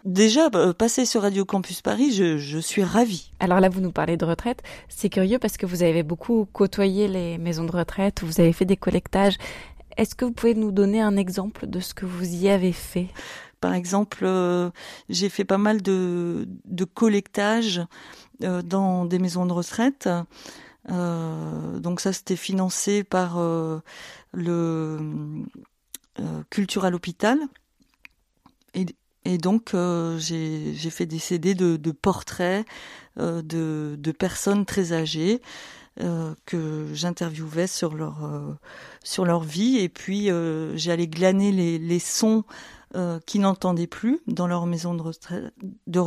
Déjà, euh, passer sur Radio Campus Paris, je, je suis ravie. Alors là, vous nous parlez de retraite. C'est curieux parce que vous avez beaucoup côtoyé les maisons de retraite, vous avez fait des collectages. Est-ce que vous pouvez nous donner un exemple de ce que vous y avez fait? Par exemple, euh, j'ai fait pas mal de, de collectages dans des maisons de retraite. Euh, donc ça, c'était financé par euh, le euh, Culture à l'hôpital. Et, et donc euh, j'ai fait des CD de, portraits euh, de, personnes très âgées que j'interviewais sur leur sur leur vie. Et puis j'allais glaner les, sons qui n'entendaient plus dans leur maison de retraite, de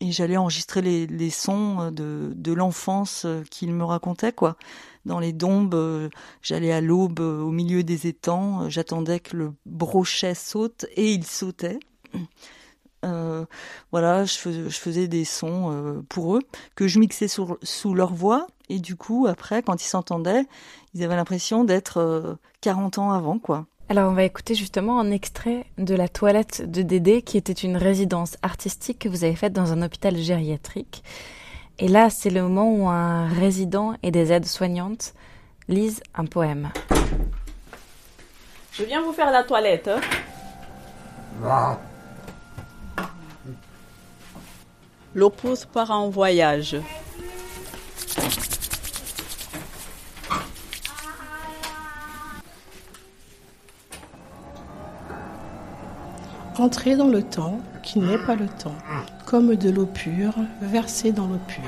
et j'allais enregistrer les, les sons de, de l'enfance qu'ils me racontaient quoi dans les dombes, euh, j'allais à l'aube euh, au milieu des étangs, euh, j'attendais que le brochet saute et il sautait. voilà, je, faisais des sons pour eux que je mixais sous leur voix et du coup après quand ils s'entendaient, ils avaient l'impression d'être 40 ans avant quoi. Alors on va écouter justement un extrait de la toilette de Dédé qui était une résidence artistique que vous avez faite dans un hôpital gériatrique. Et là c'est le moment où un résident et des aides-soignantes lisent un poème. Je viens vous faire la toilette. Hein. L'opus part en voyage. Entrer dans le temps qui n'est pas le temps, comme de l'eau pure versée dans l'eau pure.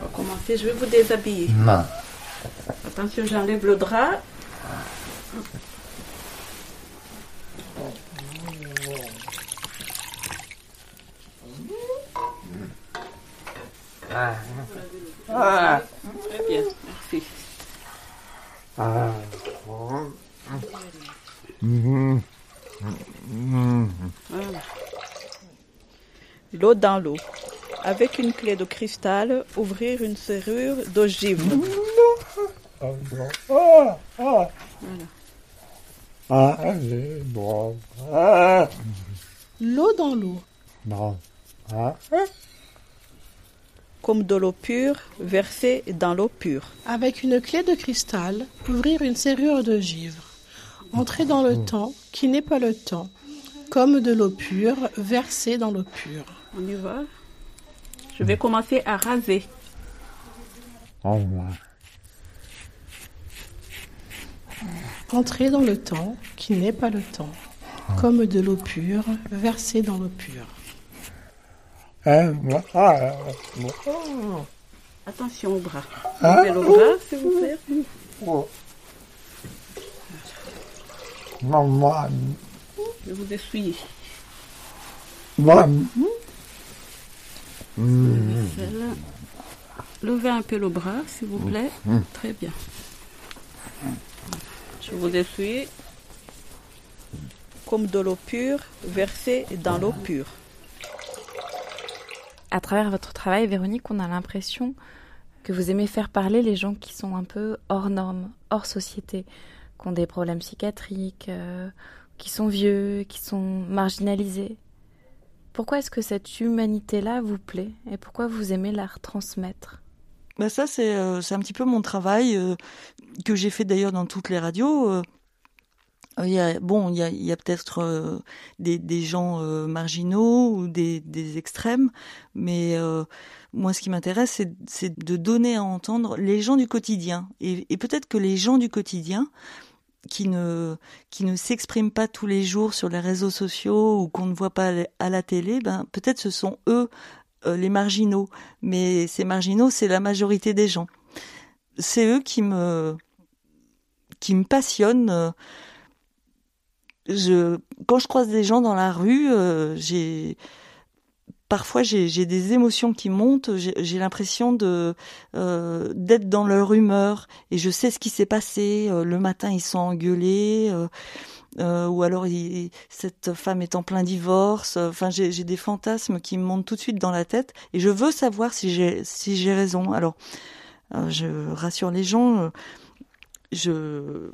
On va commencer, je vais vous déshabiller. Attention, j'enlève le drap. Ah. Très bien, merci. Ah. L'eau dans l'eau. Avec une clé de cristal, ouvrir une serrure d'ogive. L'eau dans l'eau. Comme de l'eau pure versée dans l'eau pure. Avec une clé de cristal, ouvrir une serrure d'ogive. Entrer dans le temps qui n'est pas le temps, comme de l'eau pure versée dans l'eau pure. On y va. Je vais commencer à raser. Entrer dans le temps qui n'est pas le temps, comme de l'eau pure versée dans l'eau pure. Attention au bras. Levez le bras, s'il vous plaît. Maman. Je vais vous essuyer. Maman. Levez un peu le bras, s'il vous plaît. Très bien. Je vous essuie comme de l'eau pure versée dans l'eau pure. À travers votre travail, Véronique, on a l'impression que vous aimez faire parler les gens qui sont un peu hors normes, hors société qui ont des problèmes psychiatriques, euh, qui sont vieux, qui sont marginalisés. Pourquoi est-ce que cette humanité-là vous plaît et pourquoi vous aimez la retransmettre? Bah ça c'est euh, un petit peu mon travail euh, que j'ai fait d'ailleurs dans toutes les radios. A, bon, il y a, peut-être des, des gens marginaux ou des, des extrêmes, mais moi, ce qui m'intéresse, c'est de donner à entendre les gens du quotidien. Et peut-être que les gens du quotidien, qui ne qui ne s'expriment pas tous les jours sur les réseaux sociaux ou qu'on ne voit pas à la télé, ben peut-être ce sont eux euh, les marginaux, mais ces marginaux c'est la majorité des gens. C'est eux qui me qui me passionnent. Je quand je croise des gens dans la rue, euh, j'ai parfois j'ai des émotions qui montent, j'ai l'impression de euh, d'être dans leur humeur et je sais ce qui s'est passé. Euh, le matin ils sont engueulés. Euh, ou alors cette femme est en plein divorce. Enfin, j'ai des fantasmes qui me montent tout de suite dans la tête et je veux savoir si j'ai si j'ai raison. Alors, je rassure les gens. je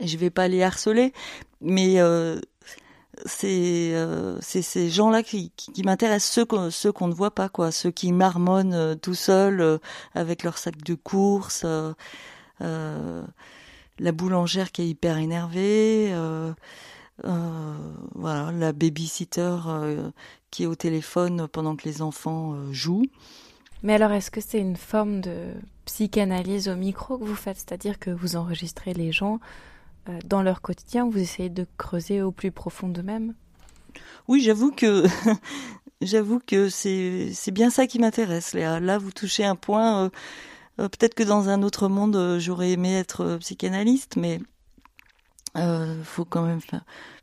je vais pas les harceler, mais c'est c'est ces gens-là qui, qui, m'intéressent, ceux qu'on ceux qu'on ne voit pas, quoi, ceux qui marmonnent euh, tout seuls euh, avec leur sac de course, euh, la boulangère qui est hyper énervée, voilà, la babysitter qui est au téléphone pendant que les enfants jouent. Mais alors, est-ce que c'est une forme de psychanalyse au micro que vous faites, c'est-à-dire que vous enregistrez les gens euh, dans leur quotidien, vous essayez de creuser au plus profond d'eux-mêmes? Oui, j'avoue que j'avoue que c'est bien ça qui m'intéresse. Là, vous touchez un point. Euh, euh, peut-être que dans un autre monde, j'aurais aimé être psychanalyste, mais euh, faut quand même,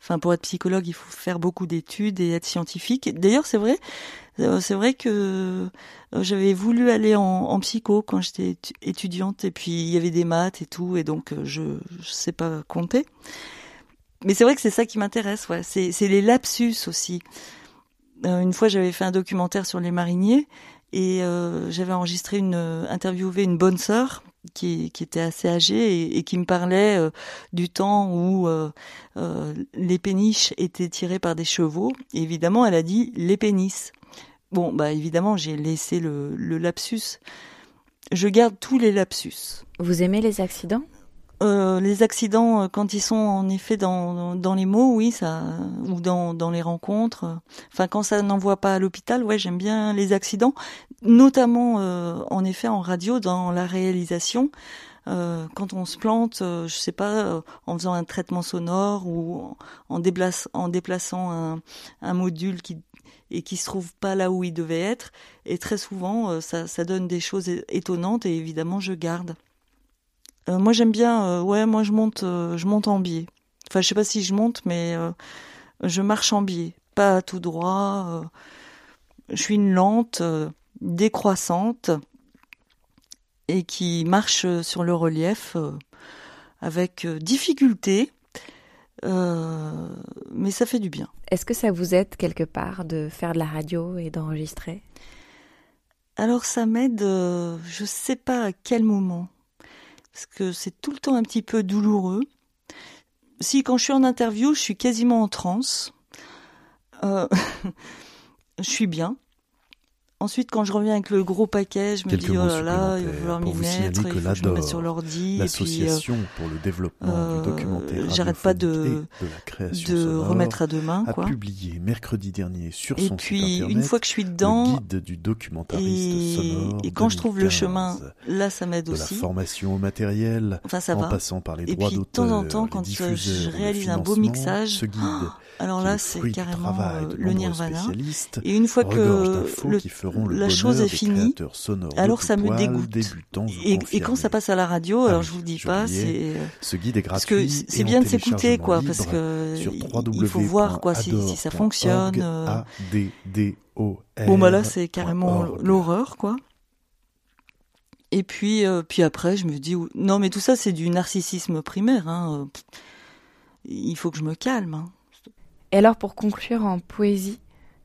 enfin, pour être psychologue, il faut faire beaucoup d'études et être scientifique. D'ailleurs, c'est vrai, euh, c'est vrai que euh, j'avais voulu aller en, psycho quand j'étais étudiante, et puis il y avait des maths et tout, et donc je, je sais pas compter. mais c'est vrai que c'est ça qui m'intéresse, ouais. C'est, les lapsus aussi. Euh, une fois, j'avais fait un documentaire sur les mariniers et euh, j'avais enregistré une interviewé une bonne sœur qui, qui était assez âgée et, et qui me parlait euh, du temps où euh, euh, les péniches étaient tirées par des chevaux. Et évidemment, elle a dit les pénis. Bon, bah évidemment, j'ai laissé le, le lapsus. Je garde tous les lapsus. Vous aimez les accidents? Les accidents, quand ils sont en effet dans, dans les mots, oui, ça, ou dans, dans les rencontres. Enfin, quand ça n'envoie pas à l'hôpital, ouais, j'aime bien les accidents, notamment euh, en effet en radio, dans la réalisation. Euh, quand on se plante, euh, je sais pas, en faisant un traitement sonore ou en, déplace, en déplaçant un, un module qui et qui se trouve pas là où il devait être. Et très souvent, ça, ça donne des choses étonnantes et évidemment, je garde. Euh, moi, j'aime bien. euh, ouais, moi, je monte, euh, je monte en biais. Enfin, je sais pas si je monte, mais je marche en biais, pas tout droit. je suis une lente décroissante et qui marche sur le relief euh, avec euh, difficulté, euh, mais ça fait du bien. Est-ce que ça vous aide quelque part de faire de la radio et d'enregistrer? Alors ça m'aide, euh, je sais pas à quel moment, parce que c'est tout le temps un petit peu douloureux. Si quand je suis en interview, je suis quasiment en transe, euh, je suis bien. Ensuite, quand je reviens avec le gros paquet, je me Quelques dis oh là là, il va falloir m'y mettre, il faut que je me mette sur l'ordi. et puis, euh, l'association pour le développement euh, du documentaire J'arrête pas de, et de la création de remettre à demain, a quoi. publié mercredi dernier sur Et son puis, site internet une fois que je suis dedans, le guide du documentariste et, sonore et quand je trouve le 2015. chemin, là, ça m'aide de aussi. la formation au matériel, Enfin, ça en va. passant par les Et droits puis, de d'auteur, temps en temps, quand je réalise un beau mixage, ce guide, alors là, c'est carrément euh, le nirvana. Et une fois que le- qui feront le la chose est finie, créateurs sonores de alors ça me dégoûte. Et, quand ça passe à la radio, Ah alors je vous dis pas, c'est Ce guide est parce que gratuit c'est bien de s'écouter, quoi, parce que il faut voir quoi si, si ça fonctionne. euh. A-D-D-O-R Bon bah là c'est carrément l'horreur quoi. Et puis euh, puis après je me dis non mais tout ça c'est du narcissisme primaire hein. euh, Il faut que je me calme. hein. Et alors, pour conclure en poésie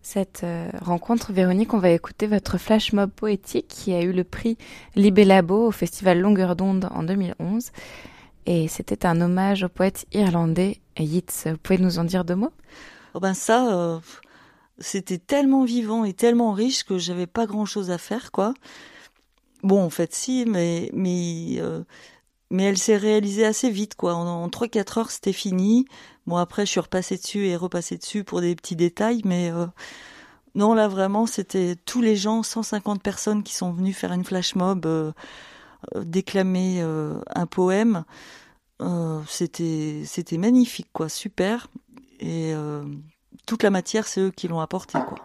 cette euh, rencontre, Véronique, on va écouter votre flash mob poétique qui a eu le prix Libellabo au festival Longueur d'onde en 2011. Et c'était un hommage au poète irlandais Yeats. Vous pouvez nous en dire deux mots? Oh ben ça euh, c'était tellement vivant et tellement riche que j'avais pas grand chose à faire quoi. Bon en fait si mais mais euh, mais elle s'est réalisée assez vite quoi. En, en 3-4 heures c'était fini. Bon après je suis repassée dessus et repassée dessus pour des petits détails mais euh, non là vraiment c'était tous les gens 150 personnes qui sont venus faire une flash mob euh, euh, déclamer euh, un poème. Euh, c'était c'était magnifique quoi super et euh, toute la matière c'est eux qui l'ont apporté quoi.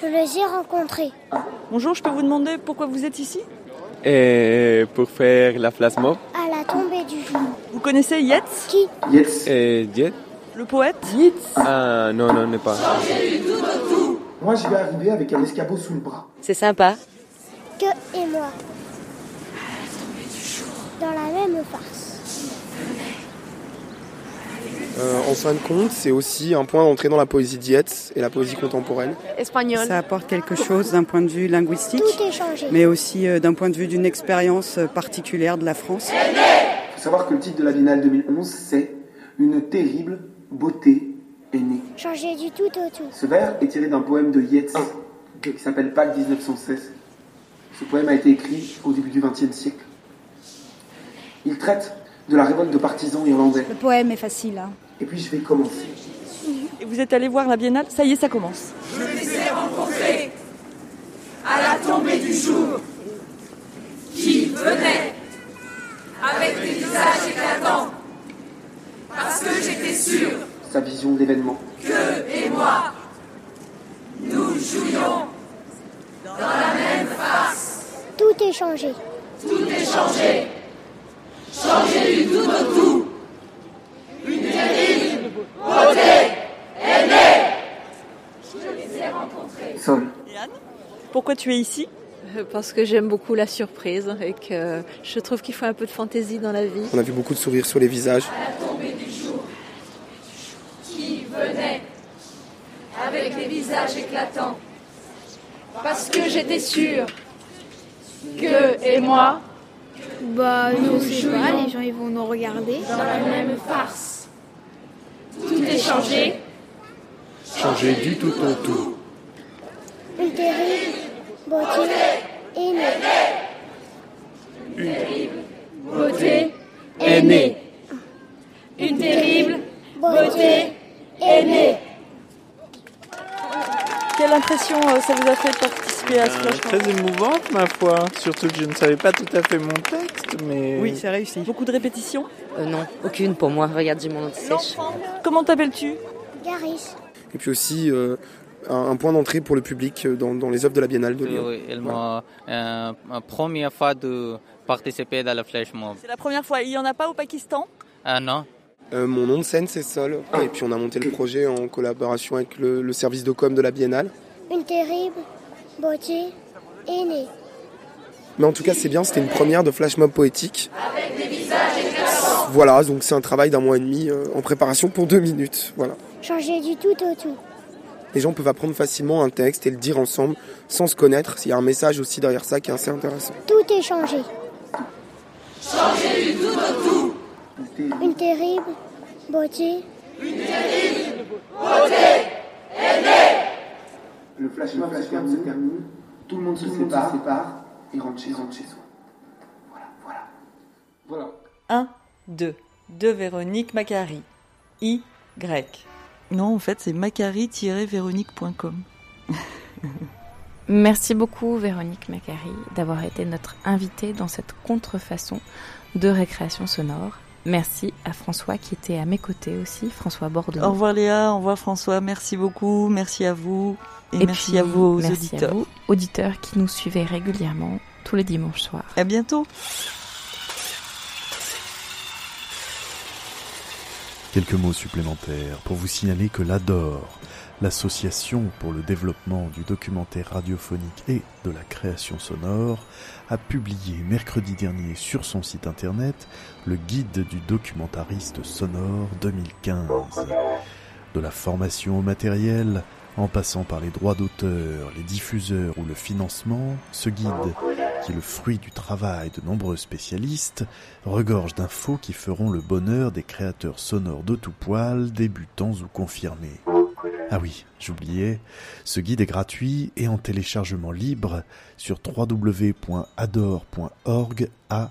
Je les ai rencontrés. Bonjour, je peux vous demander pourquoi vous êtes ici? Et pour faire la flash mob, À la tombée du jour. Vous connaissez Yeats Qui Yes. Et Jet Le poète Ah non, non, n'est pas. Moi, je vais arriver avec un escabeau sous le bras. C'est sympa. Que et moi. Dans la même farce. Euh, en fin de compte, c'est aussi un point d'entrée dans la poésie diète et la poésie contemporaine. Espagnol. Ça apporte quelque chose d'un point de vue linguistique, Tout est changé. mais aussi euh, d'un point de vue d'une expérience particulière de la France. Savoir que le titre de la Biennale 2011, c'est Une terrible beauté est née. Changé du tout au tout. Ce vers est tiré d'un poème de Yeats qui s'appelle Pâques 1916. Ce poème a été écrit au début du XXe siècle. Il traite de la révolte de partisans irlandais. Le poème est facile. hein. Et puis je vais commencer. Et vous êtes allé voir la biennale? Ça y est, ça commence. Je les ai rencontrés à la tombée du jour qui venaient avec des visages éclatants parce que j'étais sûr Sa vision de l'événement. que et moi nous jouions dans la même face. Tout est changé. Tout est changé. Changé du tout au tout. Une terrible beauté est née. Je les ai rencontrés. Sol. Pourquoi tu es ici? parce que j'aime beaucoup la surprise et que je trouve qu'il faut un peu de fantaisie dans la vie. On a vu beaucoup de sourires sur les visages. À la tombée du jour, qui venait avec les visages éclatants, parce que j'étais sûre que et moi, bah nous je pas, les gens ils vont nous regarder dans la même farce. Tout est changé, changé du tout en tout. Une terrible beauté est née. beauté est née. Une terrible beauté est née. Quelle impression euh, ça vous a fait de participer à ce Euh, flash mob très émouvante, ma foi. Surtout que je ne savais pas tout à fait mon texte, mais. Oui, c'est réussi. Beaucoup de répétitions Euh, non, aucune pour moi. Regarde, j'ai mon anti-sèche. Comment t'appelles-tu? Garis. Et puis aussi euh, un, point d'entrée pour le public euh, dans, dans les œuvres de la Biennale de Lyon. oui, elle m'a euh, première fois de participer dans la flash mob. C'est la première fois. Il y en a pas au Pakistan? Ah non, Euh, mon nom de scène c'est Sol. Et puis on a monté le projet en collaboration avec le, le service de com de la Biennale. Une terrible beauté est née. Mais en tout cas c'est bien, c'était une première de flash mob poétique. Voilà, donc c'est un travail d'un mois et demi euh, en préparation pour deux minutes. Voilà. Changer du tout au tout. Les gens peuvent apprendre facilement un texte et le dire ensemble sans se connaître. Il y a un message aussi derrière ça qui est assez intéressant. Tout est changé. Changer du tout au tout. Une terrible beauté. Beauté est née. Le flash mob se termine, tout le monde se sépare, et rentre chez, rentre chez soi. Voilà, voilà. Voilà. 1, 2. De Véronique Macari. I, grec. Non, en fait, c'est macari-véronique.com. Merci beaucoup Véronique Macari d'avoir été notre invitée dans cette contrefaçon de récréation sonore. Merci à François qui était à mes côtés aussi, François Bordeaux. Au revoir Léa, au revoir François, merci beaucoup, merci à vous et, Et merci puis, à vos merci auditeurs. à vous, auditeurs qui nous suivez régulièrement tous les dimanches soirs. À bientôt. Quelques mots supplémentaires pour vous signaler que l'ADOR, l'Association pour le développement du documentaire radiophonique et de la création sonore, a publié mercredi dernier sur son site internet le guide du documentariste sonore 2015. De la formation au matériel, en passant par les droits d'auteur, les diffuseurs ou le financement, ce guide, qui est le fruit du travail de nombreux spécialistes, regorge d'infos qui feront le bonheur des créateurs sonores de tout poil, débutants ou confirmés. Ah oui, j'oubliais, ce guide est gratuit et en téléchargement libre sur www.ador.org, a.